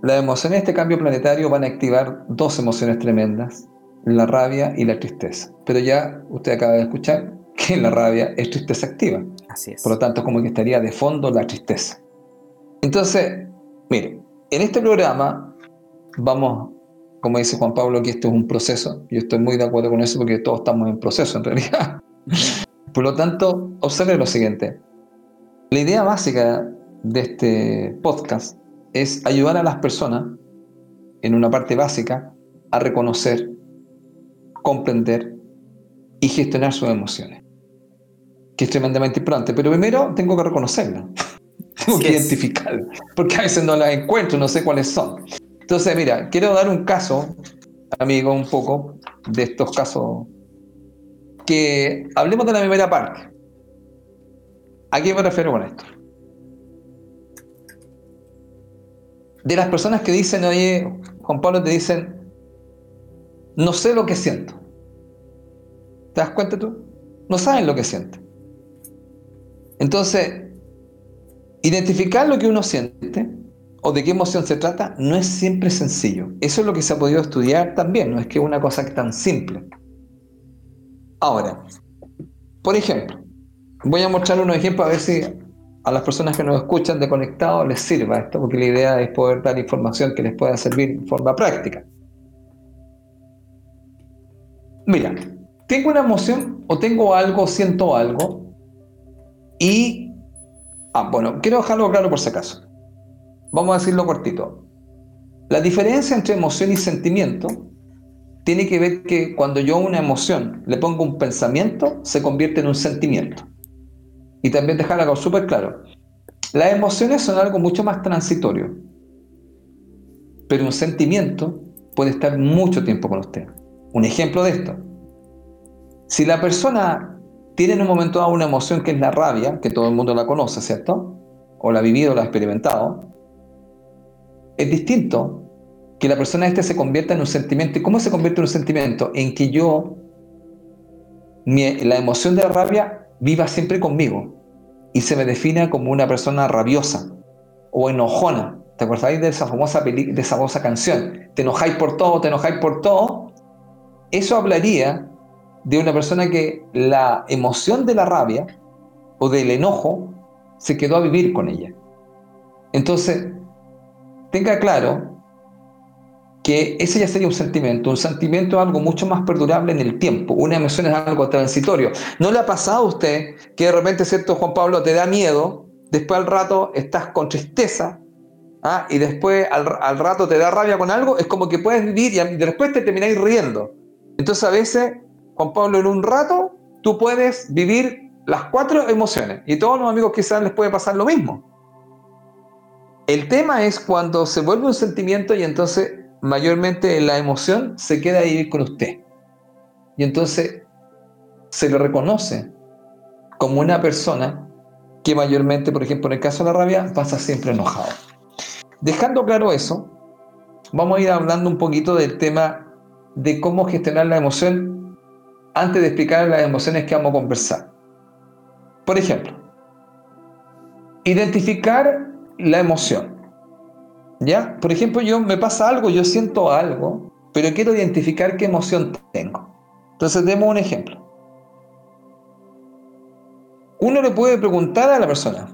las emociones de este cambio planetario van a activar dos emociones tremendas la rabia y la tristeza. Pero ya usted acaba de escuchar que la rabia es tristeza activa. Así es. Por lo tanto, como que estaría de fondo la tristeza. Entonces, mire, en este programa vamos, como dice Juan Pablo, que esto es un proceso. Yo estoy muy de acuerdo con eso porque todos estamos en proceso en realidad. [LAUGHS] Por lo tanto, observe lo siguiente. La idea básica de este podcast es ayudar a las personas, en una parte básica, a reconocer comprender y gestionar sus emociones. Que es tremendamente importante. Pero primero tengo que reconocerla. [LAUGHS] tengo que identificarla. Porque a veces no las encuentro, no sé cuáles son. Entonces, mira, quiero dar un caso, amigo, un poco de estos casos. Que hablemos de la primera parte. ¿A qué me refiero con esto? De las personas que dicen, oye, Juan Pablo, te dicen, no sé lo que siento. ¿Te das cuenta tú? No saben lo que sienten. Entonces, identificar lo que uno siente o de qué emoción se trata no es siempre sencillo. Eso es lo que se ha podido estudiar también, no es que es una cosa tan simple. Ahora, por ejemplo, voy a mostrar unos ejemplos a ver si a las personas que nos escuchan de conectado les sirva esto, porque la idea es poder dar información que les pueda servir en forma práctica. Mira, tengo una emoción o tengo algo, siento algo y... Ah, bueno, quiero dejarlo claro por si acaso. Vamos a decirlo cortito. La diferencia entre emoción y sentimiento tiene que ver que cuando yo una emoción le pongo un pensamiento, se convierte en un sentimiento. Y también dejar algo súper claro. Las emociones son algo mucho más transitorio. Pero un sentimiento puede estar mucho tiempo con usted. Un ejemplo de esto. Si la persona tiene en un momento dado una emoción que es la rabia, que todo el mundo la conoce, ¿cierto? O la ha vivido, o la ha experimentado, es distinto que la persona este se convierta en un sentimiento. ¿Y cómo se convierte en un sentimiento? En que yo, la emoción de la rabia viva siempre conmigo y se me defina como una persona rabiosa o enojona. ¿Te acordáis de esa famosa, de esa famosa canción? Te enojáis por todo, te enojáis por todo. Eso hablaría de una persona que la emoción de la rabia o del enojo se quedó a vivir con ella. Entonces, tenga claro que ese ya sería un sentimiento. Un sentimiento es algo mucho más perdurable en el tiempo. Una emoción es algo transitorio. ¿No le ha pasado a usted que de repente, cierto, Juan Pablo, te da miedo, después al rato estás con tristeza, ¿ah? y después al, rato te da rabia con algo? Es como que puedes vivir y después te termináis riendo. Entonces a veces, Juan Pablo, en un rato tú puedes vivir las cuatro emociones. Y todos los amigos quizás les puede pasar lo mismo. El tema es cuando se vuelve un sentimiento y entonces mayormente la emoción se queda ahí con usted. Y entonces se le reconoce como una persona que mayormente, por ejemplo, en el caso de la rabia, pasa siempre enojado. Dejando claro eso, vamos a ir hablando un poquito del tema de cómo gestionar la emoción antes de explicar las emociones que vamos a conversar. Por ejemplo, identificar la emoción. ¿Ya? Por ejemplo, yo me pasa algo, yo siento algo, pero quiero identificar qué emoción tengo. Entonces, demos un ejemplo. Uno le puede preguntar a la persona,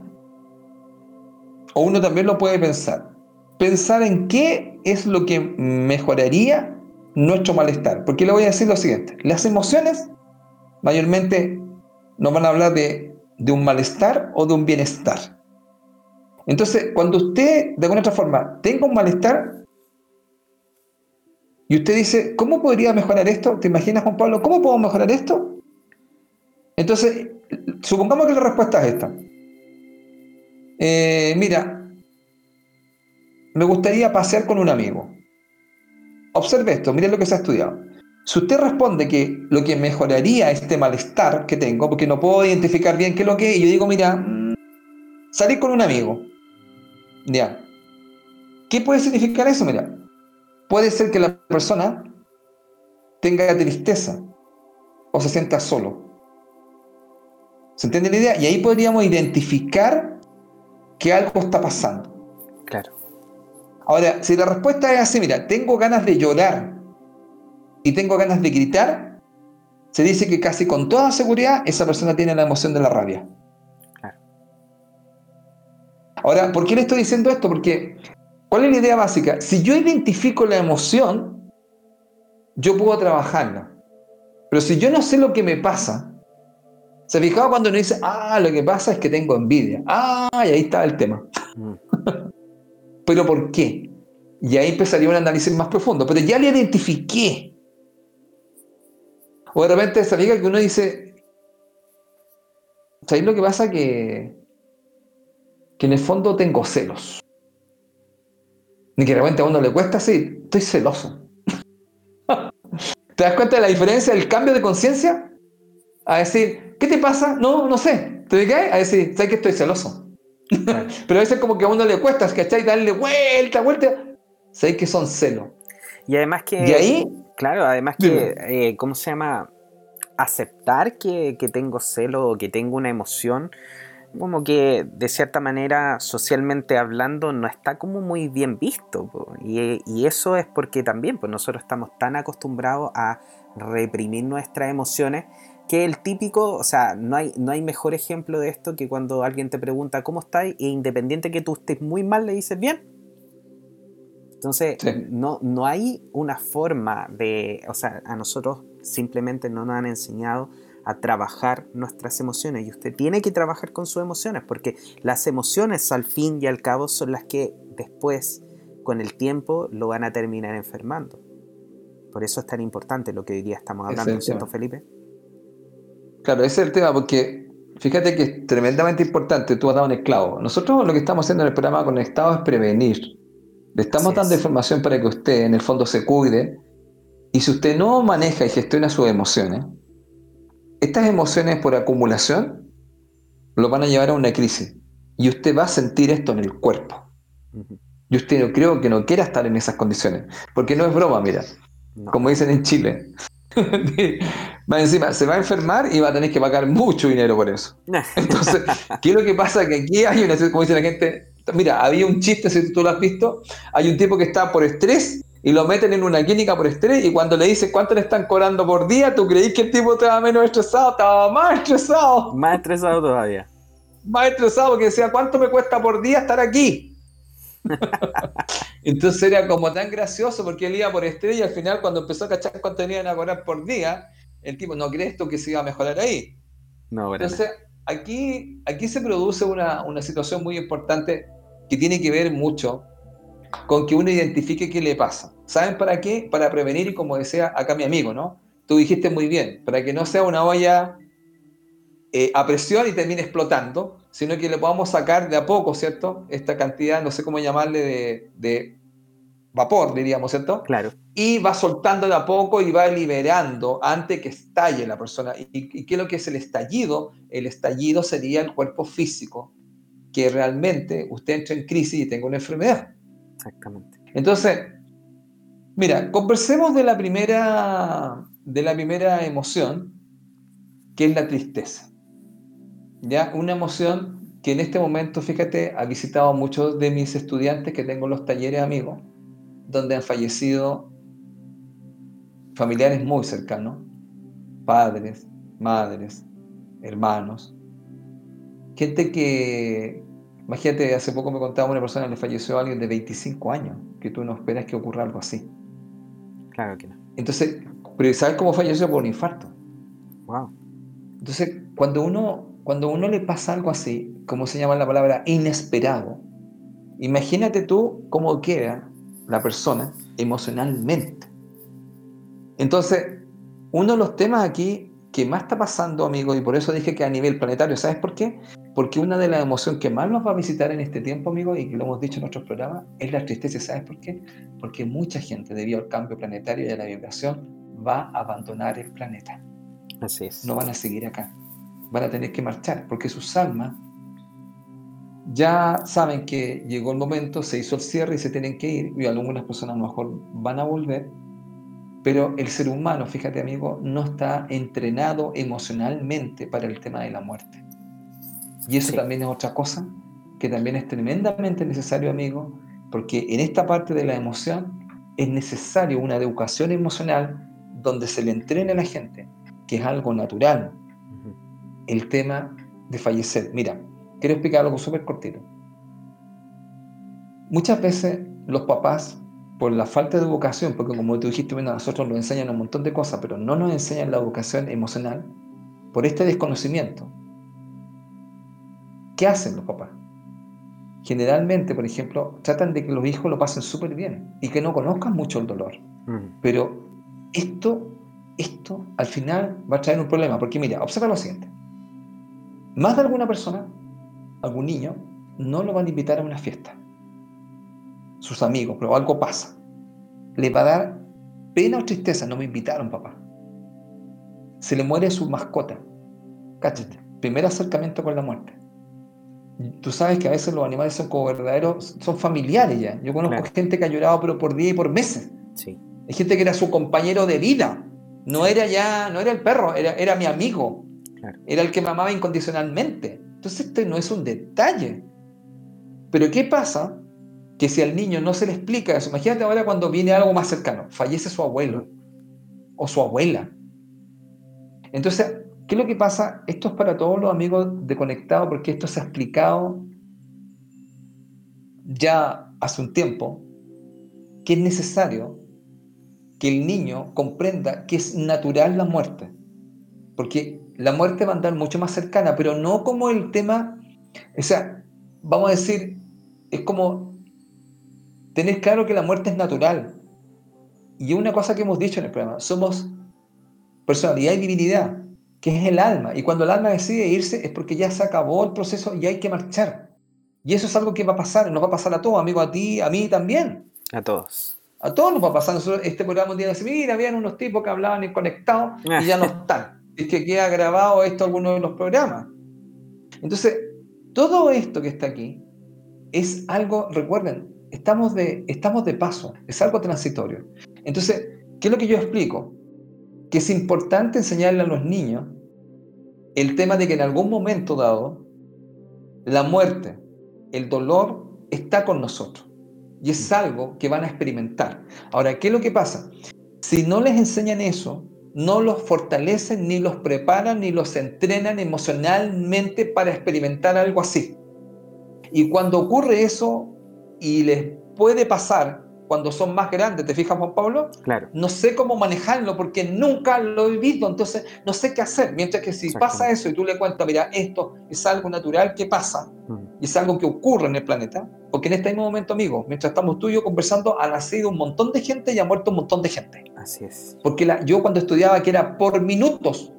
o uno también lo puede pensar. Pensar en qué es lo que mejoraría nuestro malestar. Porque le voy a decir lo siguiente: las emociones mayormente nos van a hablar de, de un malestar o de un bienestar. Entonces, cuando usted, de alguna otra forma, tenga un malestar y usted dice, ¿cómo podría mejorar esto? ¿Te imaginas, Juan Pablo? ¿Cómo puedo mejorar esto? Entonces, supongamos que la respuesta es esta. Eh, mira, me gustaría pasear con un amigo. Observe esto, mire lo que se ha estudiado. Si usted responde que lo que mejoraría este malestar que tengo, porque no puedo identificar bien qué es lo que es, y yo digo, mira, mm, salir con un amigo. Ya. ¿Qué puede significar eso? Mira, puede ser que la persona tenga tristeza o se sienta solo. ¿Se entiende la idea? Y ahí podríamos identificar que algo está pasando. Claro. Ahora, si la respuesta es así, mira, tengo ganas de llorar y tengo ganas de gritar, se dice que casi con toda seguridad esa persona tiene la emoción de la rabia. Ahora, ¿por qué le estoy diciendo esto? Porque, ¿cuál es la idea básica? Si yo identifico la emoción, yo puedo trabajarla. Pero si yo no sé lo que me pasa, ¿se fijaba cuando uno dice, ah, lo que pasa es que tengo envidia? Ah, y ahí está el tema. Mm. [LAUGHS] ¿Pero por qué? Y ahí empezaría un análisis más profundo. Pero ya le identifiqué. O de repente se fija que uno dice, ¿sabéis lo que pasa? Que que en el fondo tengo celos. Ni que de repente a uno le cuesta así, estoy celoso. [LAUGHS] ¿Te das cuenta de la diferencia del cambio de conciencia? A decir, ¿qué te pasa? No, no sé. ¿Te qué? A decir, sé que estoy celoso. [LAUGHS] Pero a veces como que a uno le cuesta, ¿cachai? Darle vuelta, vuelta. Sé que son celos. Y además que... Y ahí... Claro, además que, eh, ¿cómo se llama? Aceptar que, que tengo celo o que tengo una emoción como que de cierta manera, socialmente hablando, no está como muy bien visto. Y, eso es porque también pues nosotros estamos tan acostumbrados a reprimir nuestras emociones que el típico, o sea, no hay, no hay mejor ejemplo de esto que cuando alguien te pregunta cómo estás e independiente que tú estés muy mal, le dices bien. Entonces, no, no hay una forma de, o sea, a nosotros simplemente no nos han enseñado a trabajar nuestras emociones y usted tiene que trabajar con sus emociones porque las emociones al fin y al cabo son las que después con el tiempo lo van a terminar enfermando. Por eso es tan importante lo que hoy día estamos hablando, ¿cierto Felipe? Claro, ese es el tema porque fíjate que es tremendamente importante, tú has dado un esclavo. Nosotros lo que estamos haciendo en el programa Conectado es prevenir. Le estamos dando información para que usted en el fondo se cuide y si usted no maneja y gestiona sus emociones, estas emociones por acumulación lo van a llevar a una crisis. Y usted va a sentir esto en el cuerpo. Y usted no creo que no quiera estar en esas condiciones. Porque no es broma, mira. Como dicen en Chile. [LAUGHS] va encima, se va a enfermar y va a tener que pagar mucho dinero por eso. [LAUGHS] Entonces, ¿qué es lo que pasa? Que aquí hay una, como dice la gente, mira, había un chiste, si tú lo has visto, hay un tipo que está por estrés y lo meten en una clínica por estrés y cuando le dices cuánto le están cobrando por día, tú creís que el tipo estaba menos estresado, estaba más estresado. Más estresado todavía. Más estresado porque decía, ¿cuánto me cuesta por día estar aquí? [LAUGHS] Entonces era como tan gracioso porque él iba por estrés y al final cuando empezó a cachar cuánto tenían a cobrar por día, el tipo, ¿no crees tú que se iba a mejorar ahí? No, Entonces, aquí, aquí se produce una, una situación muy importante que tiene que ver mucho con que uno identifique qué le pasa. ¿Saben para qué? Para prevenir y como decía acá mi amigo, ¿no? Tú dijiste muy bien, para que no sea una olla eh, a presión y termine explotando, sino que le podamos sacar de a poco, ¿cierto? Esta cantidad, no sé cómo llamarle, de, vapor, diríamos, ¿cierto? Claro. Y va soltando de a poco y va liberando antes que estalle la persona. ¿Y, y qué es lo que es el estallido? El estallido sería el cuerpo físico, que realmente usted entra en crisis y tenga una enfermedad. Exactamente. Entonces, mira, conversemos de la primera, de la primera emoción, que es la tristeza. ¿Ya? Una emoción que en este momento, fíjate, ha visitado a muchos de mis estudiantes que tengo en los talleres amigos, donde han fallecido familiares muy cercanos, padres, madres, hermanos, gente que, Imagínate, hace poco me contaba una persona que le falleció a alguien de 25 años, que tú no esperas que ocurra algo así. Claro que no. Entonces, pero ¿sabes cómo falleció? Por un infarto. Wow. Entonces, cuando uno, cuando uno le pasa algo así, como se llama la palabra inesperado, imagínate tú cómo queda la persona emocionalmente. Entonces, uno de los temas aquí que más está pasando, amigo, y por eso dije que a nivel planetario, ¿sabes por qué? Porque una de las emociones que más nos va a visitar en este tiempo, amigo, y que lo hemos dicho en nuestros programas, es la tristeza. ¿Sabes por qué? Porque mucha gente, debido al cambio planetario y a la vibración, va a abandonar el planeta. Así es. No van a seguir acá. Van a tener que marchar, porque sus almas ya saben que llegó el momento, se hizo el cierre y se tienen que ir, y algunas personas a lo mejor van a volver, pero el ser humano, fíjate amigo, no está entrenado emocionalmente para el tema de la muerte. Y eso también es otra cosa que también es tremendamente necesario, amigo, porque en esta parte de la emoción es necesario una educación emocional donde se le entrene a la gente, que es algo natural, el tema de fallecer. Mira, quiero explicar algo súper cortito. Muchas veces los papás por la falta de educación, porque como tú dijiste, bueno, a nosotros nos enseñan un montón de cosas, pero no nos enseñan la educación emocional, por este desconocimiento. ¿Qué hacen los papás? Generalmente, por ejemplo, tratan de que los hijos lo pasen súper bien y que no conozcan mucho el dolor. Mm. Pero esto, esto al final va a traer un problema, porque mira, observa lo siguiente. Más de alguna persona, algún niño, no lo van a invitar a una fiesta sus amigos, pero algo pasa. Le va a dar pena o tristeza, no me invitaron, papá. Se le muere su mascota. Cáchate, primer acercamiento con la muerte. Tú sabes que a veces los animales son como verdaderos, son familiares ya. Yo conozco gente que ha llorado pero por día y por meses. Sí. Hay gente que era su compañero de vida. No era ya, no era el perro, era, era mi amigo. Era el que me amaba incondicionalmente. Entonces este no es un detalle. Pero ¿qué pasa? Que si al niño no se le explica eso, imagínate ahora cuando viene algo más cercano, fallece su abuelo o su abuela. Entonces, ¿qué es lo que pasa? Esto es para todos los amigos de Conectado, porque esto se ha explicado ya hace un tiempo, que es necesario que el niño comprenda que es natural la muerte. Porque la muerte va a andar mucho más cercana, pero no como el tema, o sea, vamos a decir, es como tener claro que la muerte es natural. Y una cosa que hemos dicho en el programa, somos personalidad y divinidad, que es el alma. Y cuando el alma decide irse es porque ya se acabó el proceso y hay que marchar. Y eso es algo que va a pasar, nos va a pasar a todos, amigo, a ti, a mí también. A todos. A todos nos va a pasar. Nosotros, este programa un día dice, mira, habían unos tipos que hablaban y conectados y ya no [LAUGHS] están. Es que queda grabado esto alguno de los programas. Entonces, todo esto que está aquí es algo, recuerden, estamos de, estamos de paso, es algo transitorio. Entonces, ¿qué es lo que yo explico? Que es importante enseñarle a los niños el tema de que en algún momento dado, la muerte, el dolor está con nosotros. Y es algo que van a experimentar. Ahora, ¿qué es lo que pasa? Si no les enseñan eso, no los fortalecen, ni los preparan, ni los entrenan emocionalmente para experimentar algo así. Y cuando ocurre eso y les puede pasar, cuando son más grandes, ¿te fijas Juan Pablo? Claro. No sé cómo manejarlo porque nunca lo he visto, entonces no sé qué hacer. Mientras que si pasa eso y tú le cuentas, mira, esto es algo natural que pasa mm. y es algo que ocurre en el planeta, porque en este mismo momento, amigo, mientras estamos tú y yo conversando, ha nacido un montón de gente y ha muerto un montón de gente. Así es. Porque la, yo cuando estudiaba que era por minutos,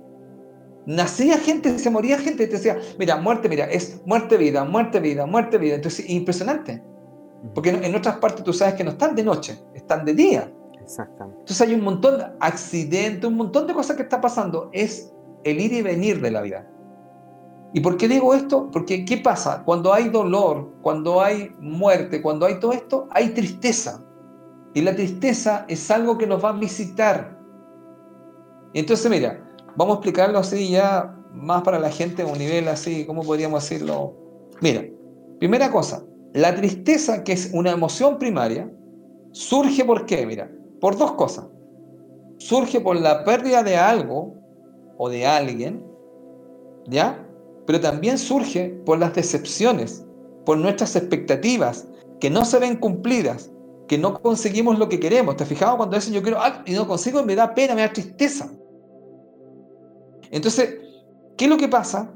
nacía gente, se moría gente, y te decía, mira, muerte, mira, es muerte, vida, muerte, vida, muerte, vida. Entonces, impresionante. Porque en otras partes tú sabes que no están de noche, están de día. Exactamente. Entonces hay un montón de accidentes, un montón de cosas que está pasando. Es el ir y venir de la vida. ¿Y por qué digo esto? Porque ¿qué pasa? Cuando hay dolor, cuando hay muerte, cuando hay todo esto, hay tristeza. Y la tristeza es algo que nos va a visitar. Y entonces, mira, vamos a explicarlo así ya más para la gente a un nivel así, ¿cómo podríamos decirlo? Mira, primera cosa, la tristeza, que es una emoción primaria, surge por qué? Mira, por dos cosas. Surge por la pérdida de algo o de alguien, ¿ya? Pero también surge por las decepciones, por nuestras expectativas que no se ven cumplidas, que no conseguimos lo que queremos. ¿Te fijado cuando dicen yo quiero algo y no consigo? Me da pena, me da tristeza. Entonces, ¿qué es lo que pasa?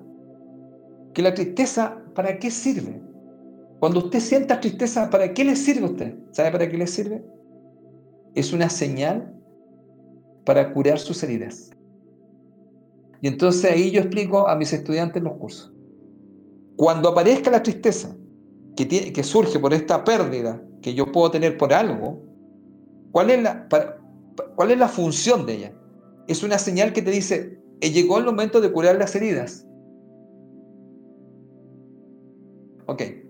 Que la tristeza, ¿para qué sirve? Cuando usted sienta tristeza, ¿para qué le sirve a usted? ¿Sabe para qué le sirve? Es una señal para curar sus heridas. Y entonces ahí yo explico a mis estudiantes los cursos. Cuando aparezca la tristeza que, surge por esta pérdida que yo puedo tener por algo, ¿cuál es, la, ¿cuál es la función de ella? Es una señal que te dice, eh, llegó el momento de curar las heridas. Ok.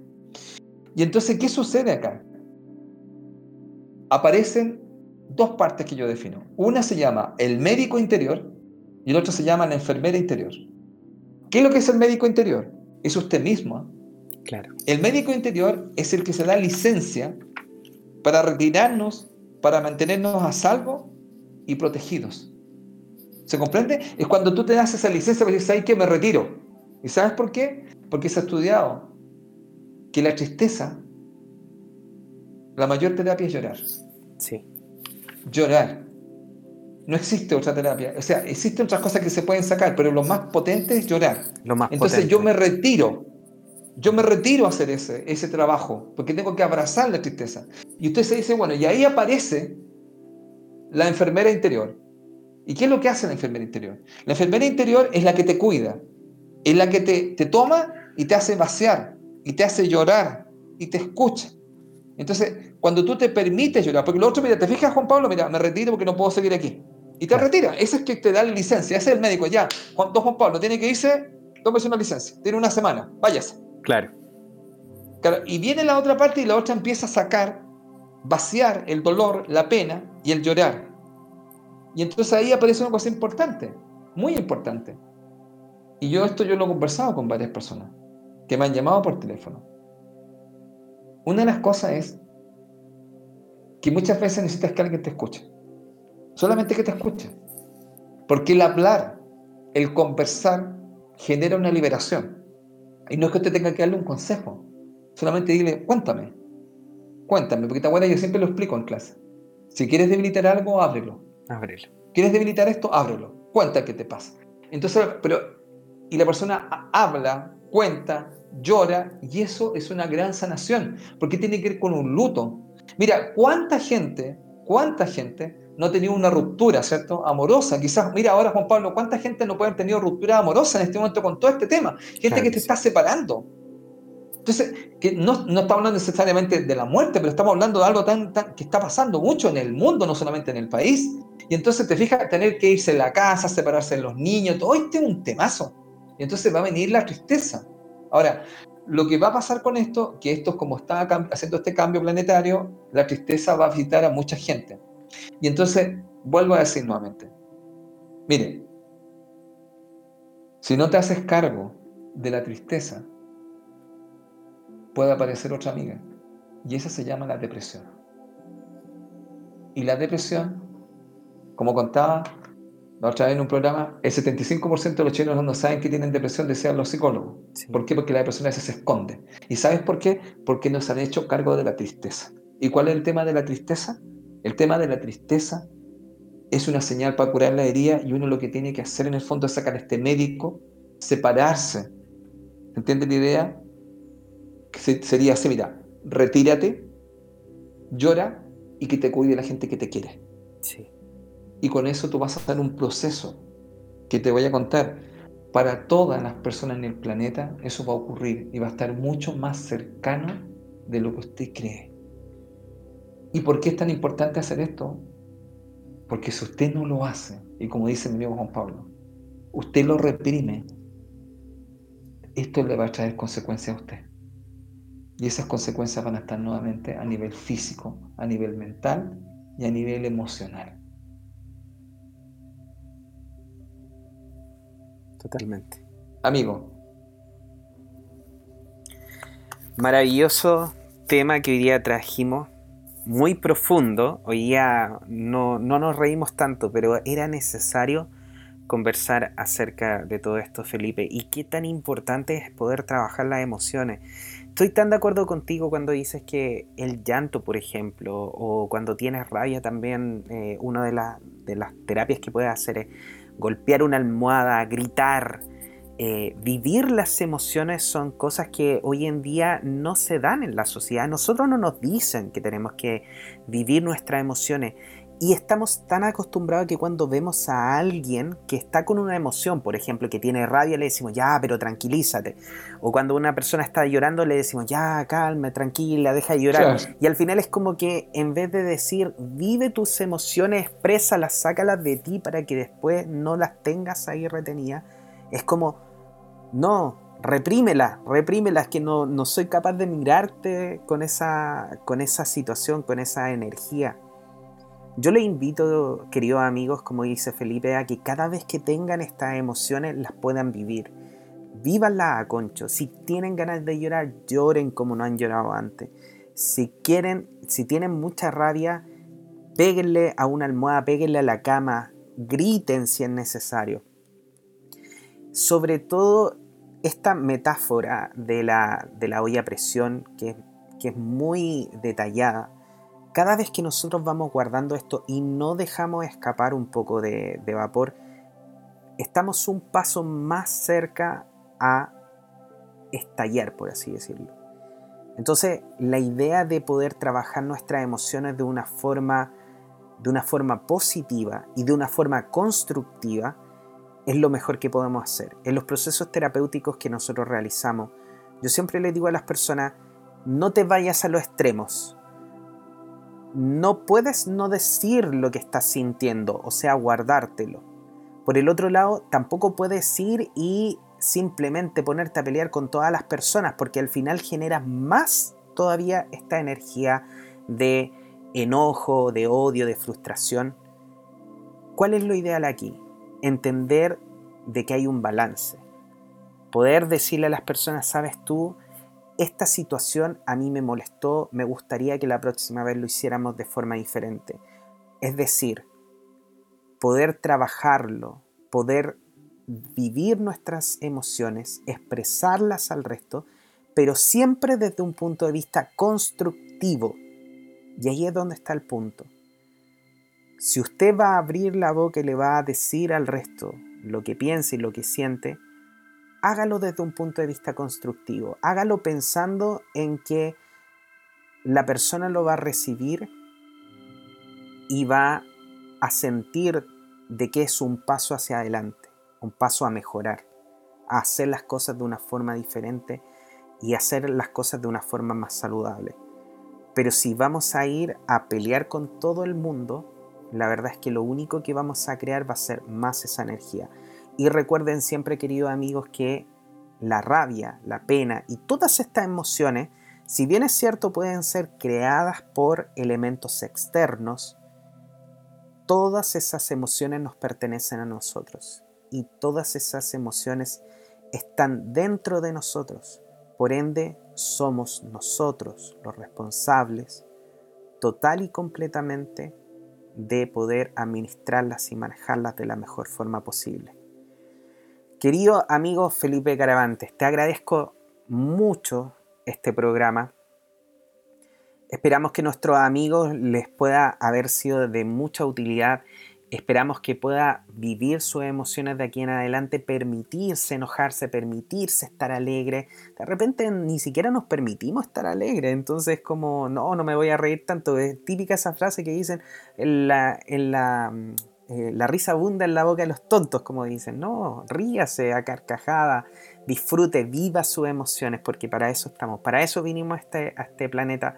Y entonces, ¿qué sucede acá? Aparecen dos partes que yo defino. Una se llama el médico interior y la otra se llama la enfermera interior. ¿Qué es lo que es el médico interior? Es usted mismo. Claro. El médico interior es el que se da licencia para retirarnos, para mantenernos a salvo y protegidos. ¿Se comprende? Es cuando tú te das esa licencia para decir, ¿sabes que Me retiro. ¿Y sabes por qué? Porque se ha estudiado que la tristeza, la mayor terapia es llorar. Sí. Llorar. No existe otra terapia. O sea, existen otras cosas que se pueden sacar, pero lo más potente es llorar. Lo más Entonces yo me retiro. Yo me retiro a hacer ese, ese trabajo, porque tengo que abrazar la tristeza. Y usted se dice, bueno, y ahí aparece la enfermera interior. ¿Y qué es lo que hace la enfermera interior? La enfermera interior es la que te cuida, es la que te, te toma y te hace vaciar, y te hace llorar y te escucha. Entonces, cuando tú te permites llorar, porque lo otro, mira, te fijas, Juan Pablo, mira, me retiro porque no puedo seguir aquí. Y te retira. Ese es que te da la licencia, ese es el médico. Ya, Juan, Juan Pablo tiene que irse, tómese una licencia. Tiene una semana, váyase. Claro. claro. Y viene la otra parte y la otra empieza a sacar, vaciar el dolor, la pena y el llorar. Y entonces ahí aparece una cosa importante, muy importante. Y yo esto yo lo he conversado con varias personas. Que me han llamado por teléfono. Una de las cosas es que muchas veces necesitas que alguien te escuche. Solamente que te escuche. Porque el hablar, el conversar, genera una liberación. Y no es que usted tenga que darle un consejo. Solamente dile, cuéntame. Cuéntame, porque esta buena yo siempre lo explico en clase. Si quieres debilitar algo, ábrelo. Ábrelo. ¿Quieres debilitar esto? Ábrelo. Cuenta qué te pasa. Entonces, pero, y la persona habla, cuenta, llora, y eso es una gran sanación, porque tiene que ver con un luto. Mira, ¿cuánta gente, cuánta gente no ha tenido una ruptura, ¿cierto? Amorosa. Quizás, mira ahora Juan Pablo, ¿cuánta gente no puede haber tenido ruptura amorosa en este momento con todo este tema? Gente que te está separando. Entonces, que no, no, estamos hablando necesariamente de la muerte, pero estamos hablando de algo tan, que está pasando mucho en el mundo, no solamente en el país. Y entonces te fijas, tener que irse de la casa, separarse de los niños, todo este es un temazo. Y entonces va a venir la tristeza. Ahora, lo que va a pasar con esto, que esto como está haciendo este cambio planetario, la tristeza va a visitar a mucha gente. Y entonces, vuelvo a decir nuevamente, mire, si no te haces cargo de la tristeza, puede aparecer otra amiga. Y esa se llama la depresión. Y la depresión, como contaba la otra vez en un programa, el 75% de los chilenos no saben que tienen depresión, decían los psicólogos. ¿Por qué? Porque la depresión a veces se esconde. ¿Y sabes por qué? Porque no se han hecho cargo de la tristeza. ¿Y cuál es el tema de la tristeza? El tema de la tristeza es una señal para curar la herida y uno lo que tiene que hacer en el fondo es sacar a este médico, separarse. ¿Entiendes la idea? Que sería así, mira, retírate, llora y que te cuide la gente que te quiere. Sí. Y con eso tú vas a hacer un proceso que te voy a contar. Para todas las personas en el planeta eso va a ocurrir y va a estar mucho más cercano de lo que usted cree. ¿Y por qué es tan importante hacer esto? Porque si usted no lo hace, y como dice mi amigo Juan Pablo, usted lo reprime, esto le va a traer consecuencias a usted. Y esas consecuencias van a estar nuevamente a nivel físico, a nivel mental y a nivel emocional. Totalmente. Amigo. Maravilloso tema que hoy día trajimos muy profundo. Hoy día no, no nos reímos tanto, pero era necesario conversar acerca de todo esto, Felipe, y qué tan importante es poder trabajar las emociones. Estoy tan de acuerdo contigo cuando dices que el llanto, por ejemplo, o cuando tienes rabia también, eh, una de, de las terapias que puedes hacer es golpear una almohada, gritar, eh, vivir las emociones son cosas que hoy en día no se dan en la sociedad. Nosotros no nos dicen que tenemos que vivir nuestras emociones. Y estamos tan acostumbrados que cuando vemos a alguien que está con una emoción, por ejemplo, que tiene rabia, le decimos, ya, pero tranquilízate. O cuando una persona está llorando, le decimos, ya, calma, tranquila, deja de llorar. Y al final es como que en vez de decir, vive tus emociones, exprésalas, sácalas de ti para que después no las tengas ahí retenidas, es como, no, reprímela, reprímela, es que no, no soy capaz de mirarte con esa, con esa situación, con esa energía. Yo le invito, queridos amigos, como dice Felipe, a que cada vez que tengan estas emociones las puedan vivir. Vívanlas a concho. Si tienen ganas de llorar, lloren como no han llorado antes. Si quieren, si tienen mucha rabia, péguenle a una almohada, péguenle a la cama, griten si es necesario sobre todo esta metáfora de la, de la olla presión, que, es muy detallada, cada vez que nosotros vamos guardando esto y no dejamos escapar un poco de, vapor, estamos un paso más cerca a estallar, por así decirlo. Entonces, la idea de poder trabajar nuestras emociones de una forma, de una forma positiva y de una forma constructiva es lo mejor que podemos hacer. En los procesos terapéuticos que nosotros realizamos, yo siempre le digo a las personas, no te vayas a los extremos. No puedes no decir lo que estás sintiendo, o sea, guardártelo. Por el otro lado, tampoco puedes ir y simplemente ponerte a pelear con todas las personas, porque al final generas más todavía esta energía de enojo, de odio, de frustración. ¿Cuál es lo ideal aquí? entender de que hay un balance. Poder decirle a las personas, sabes tú, esta situación a mí me molestó, me gustaría que la próxima vez lo hiciéramos de forma diferente. Es decir, poder trabajarlo, poder vivir nuestras emociones, expresarlas al resto, pero siempre desde un punto de vista constructivo. Y ahí es donde está el punto. Si usted va a abrir la boca y le va a decir al resto lo que piensa y lo que siente, hágalo desde un punto de vista constructivo. Hágalo pensando en que la persona lo va a recibir y va a sentir de que es un paso hacia adelante, un paso a mejorar, a hacer las cosas de una forma diferente y hacer las cosas de una forma más saludable. Pero si vamos a ir a pelear con todo el mundo, la verdad es que lo único que vamos a crear va a ser más esa energía. Y recuerden siempre, queridos amigos, que la rabia, la pena y todas estas emociones, si bien es cierto, pueden ser creadas por elementos externos, todas esas emociones nos pertenecen a nosotros y todas esas emociones están dentro de nosotros. Por ende, somos nosotros los responsables total y completamente de poder administrarlas y manejarlas de la mejor forma posible. Querido amigo Felipe Caravantes, te agradezco mucho este programa. Esperamos que nuestros amigos les pueda haber sido de mucha utilidad. Esperamos que pueda vivir sus emociones de aquí en adelante, permitirse enojarse, permitirse estar alegre. De repente ni siquiera nos permitimos estar alegres, entonces como, no, no me voy a reír tanto. Es típica esa frase que dicen en la, en la mm, eh, la risa abunda en la boca de los tontos, como dicen. No, ríase a carcajada, disfrute, viva sus emociones, porque para eso estamos, para eso vinimos a este, a este planeta,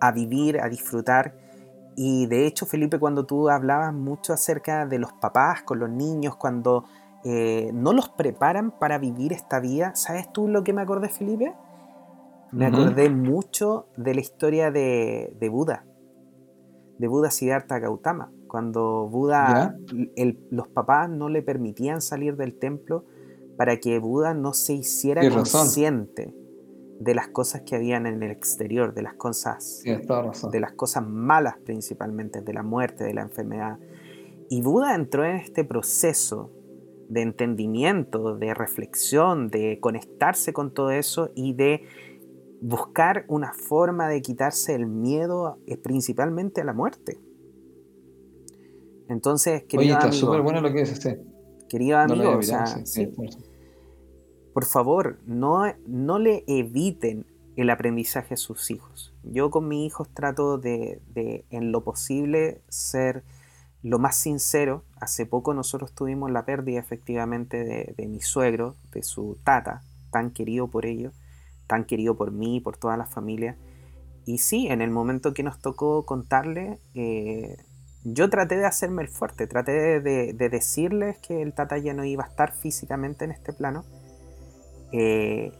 a vivir, a disfrutar. Y de hecho, Felipe, cuando tú hablabas mucho acerca de los papás con los niños, cuando eh, no los preparan para vivir esta vida, ¿sabes tú lo que me acordé, Felipe? Me acordé mucho de la historia de, de Buda, de Buda Siddhartha Gautama cuando Buda, los papás no le permitían salir del templo para que Buda no se hiciera consciente de las cosas que habían en el exterior, de las cosas, de las cosas malas principalmente, de la muerte, de la enfermedad. Y Buda entró en este proceso de entendimiento, de reflexión, de conectarse con todo eso y de buscar una forma de quitarse el miedo eh, principalmente a la muerte. Entonces, querido Oye, está súper bueno lo que dice usted. Querido amigo, por favor, no, no le eviten el aprendizaje a sus hijos. Yo con mis hijos trato de, en lo posible, ser lo más sincero. Hace poco nosotros tuvimos la pérdida efectivamente de, de mi suegro, de su tata, tan querido por ellos, tan querido por mí, por toda la familia. Y sí, en el momento que nos tocó contarle, eh, yo traté de hacerme el fuerte, traté de, decirles que el Tata ya no iba a estar físicamente en este plano, eh,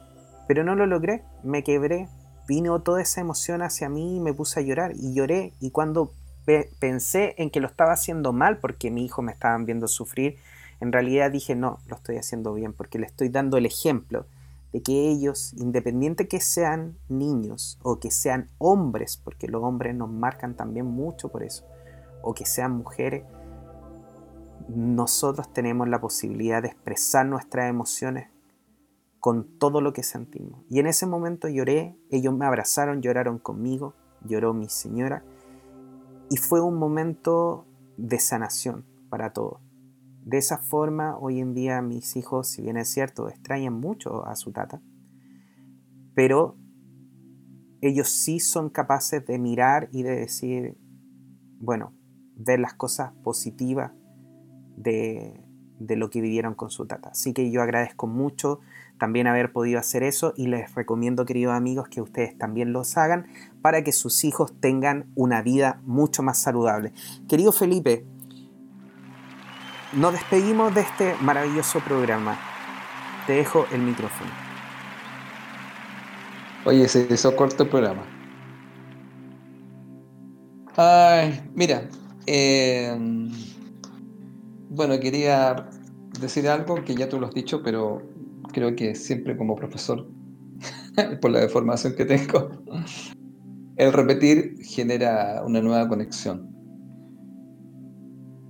pero no lo logré, me quebré, vino toda esa emoción hacia mí y me puse a llorar y lloré y cuando pensé en que lo estaba haciendo mal porque mi hijo me estaban viendo sufrir, en realidad dije no, lo estoy haciendo bien porque le estoy dando el ejemplo de que ellos, independiente que sean niños o que sean hombres, porque los hombres nos marcan también mucho por eso, o que sean mujeres, nosotros tenemos la posibilidad de expresar nuestras emociones con todo lo que sentimos. Y en ese momento lloré, ellos me abrazaron, lloraron conmigo, lloró mi señora, y fue un momento de sanación para todos. De esa forma, hoy en día mis hijos, si bien es cierto, extrañan mucho a su tata, pero ellos sí son capaces de mirar y de decir, bueno, ver las cosas positivas de, lo que vivieron con su tata. Así que yo agradezco mucho también haber podido hacer eso y les recomiendo, queridos amigos, que ustedes también los hagan para que sus hijos tengan una vida mucho más saludable. Querido Felipe, nos despedimos de este maravilloso programa. Te dejo el micrófono. Oye, se hizo corto el programa. Ay, mira, eh, bueno, quería decir algo que ya tú lo has dicho, pero creo que siempre como profesor, [LAUGHS] por la deformación que tengo, el repetir genera una nueva conexión.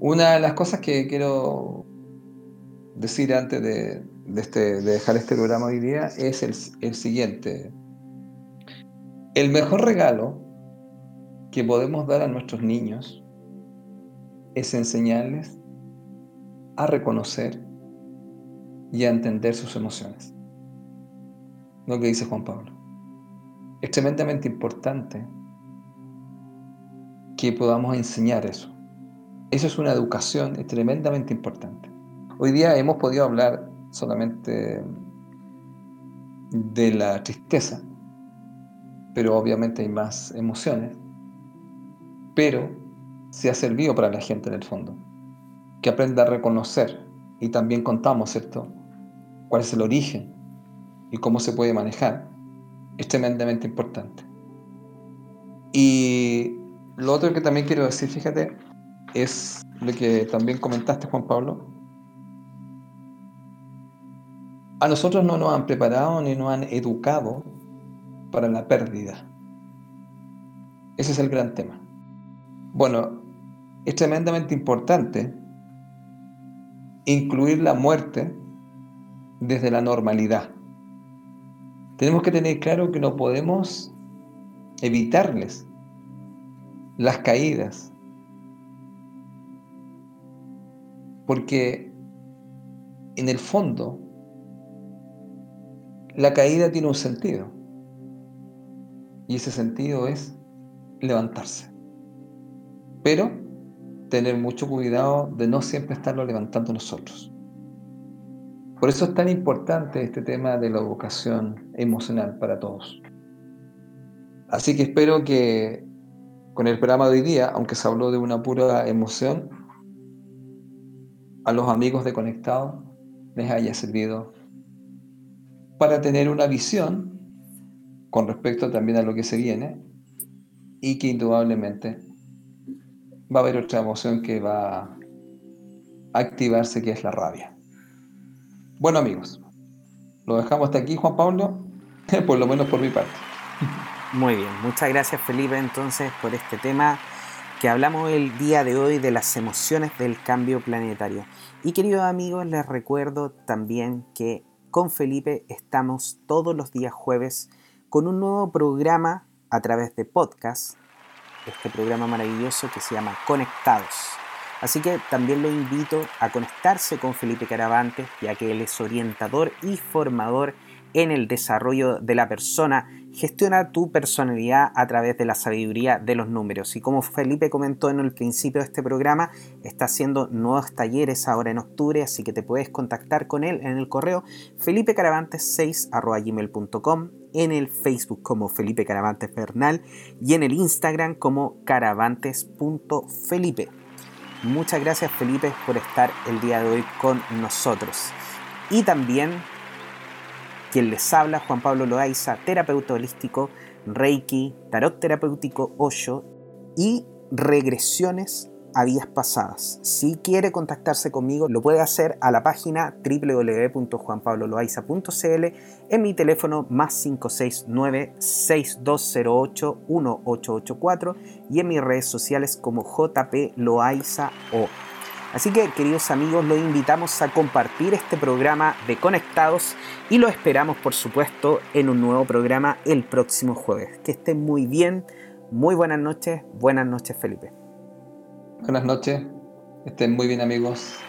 Una de las cosas que quiero decir antes de, este, dejar este programa hoy día es el siguiente. El mejor regalo que podemos dar a nuestros niños es enseñarles a reconocer y a entender sus emociones. Lo que dice Juan Pablo. Es tremendamente importante que podamos enseñar eso. Eso es una educación es tremendamente importante. Hoy día hemos podido hablar solamente de la tristeza, pero obviamente hay más emociones. Pero se ha servido para la gente en el fondo, que aprenda a reconocer y también contamos, ¿cierto? ¿Cuál es el origen y cómo se puede manejar? es tremendamente importante. Y lo otro que también quiero decir, fíjate, es lo que también comentaste, Juan Pablo. A nosotros no nos han preparado ni nos han educado para la pérdida. Ese es el gran tema. Bueno, es tremendamente importante incluir la muerte desde la normalidad. Tenemos que tener claro que no podemos evitarles las caídas. Porque en el fondo la caída tiene un sentido. Y ese sentido es levantarse. Pero tener mucho cuidado de no siempre estarlo levantando nosotros. Por eso es tan importante este tema de la educación emocional para todos. Así que espero que con el programa de hoy día, aunque se habló de una pura emoción, a los amigos de Conectado les haya servido para tener una visión con respecto también a lo que se viene y que indudablemente va a haber otra emoción que va a activarse que es la rabia. Bueno amigos, lo dejamos hasta aquí Juan Pablo, [LAUGHS] por lo menos por mi parte. Muy bien, muchas gracias Felipe entonces por este tema que hablamos el día de hoy de las emociones del cambio planetario. Y queridos amigos, les recuerdo también que con Felipe estamos todos los días jueves con un nuevo programa a través de podcast, este programa maravilloso que se llama Conectados. Así que también lo invito a conectarse con Felipe Caravantes, ya que él es orientador y formador en el desarrollo de la persona. Gestiona tu personalidad a través de la sabiduría de los números. Y como Felipe comentó en el principio de este programa, está haciendo nuevos talleres ahora en octubre, así que te puedes contactar con él en el correo felipecaravantes6.gmail.com, en el Facebook como Felipe Caravantes Bernal y en el Instagram como caravantes.felipe. Muchas gracias Felipe por estar el día de hoy con nosotros. Y también quien les habla, Juan Pablo Loaiza, terapeuta holístico, Reiki, tarot terapéutico Osho y regresiones a días pasadas. Si quiere contactarse conmigo, lo puede hacer a la página www.juanpabloloaiza.cl en mi teléfono más 569-6208-1884 y en mis redes sociales como JP Loaiza O. Así que, queridos amigos, los invitamos a compartir este programa de Conectados y lo esperamos, por supuesto, en un nuevo programa el próximo jueves. Que estén muy bien, muy buenas noches, buenas noches, Felipe. Buenas noches, estén muy bien amigos.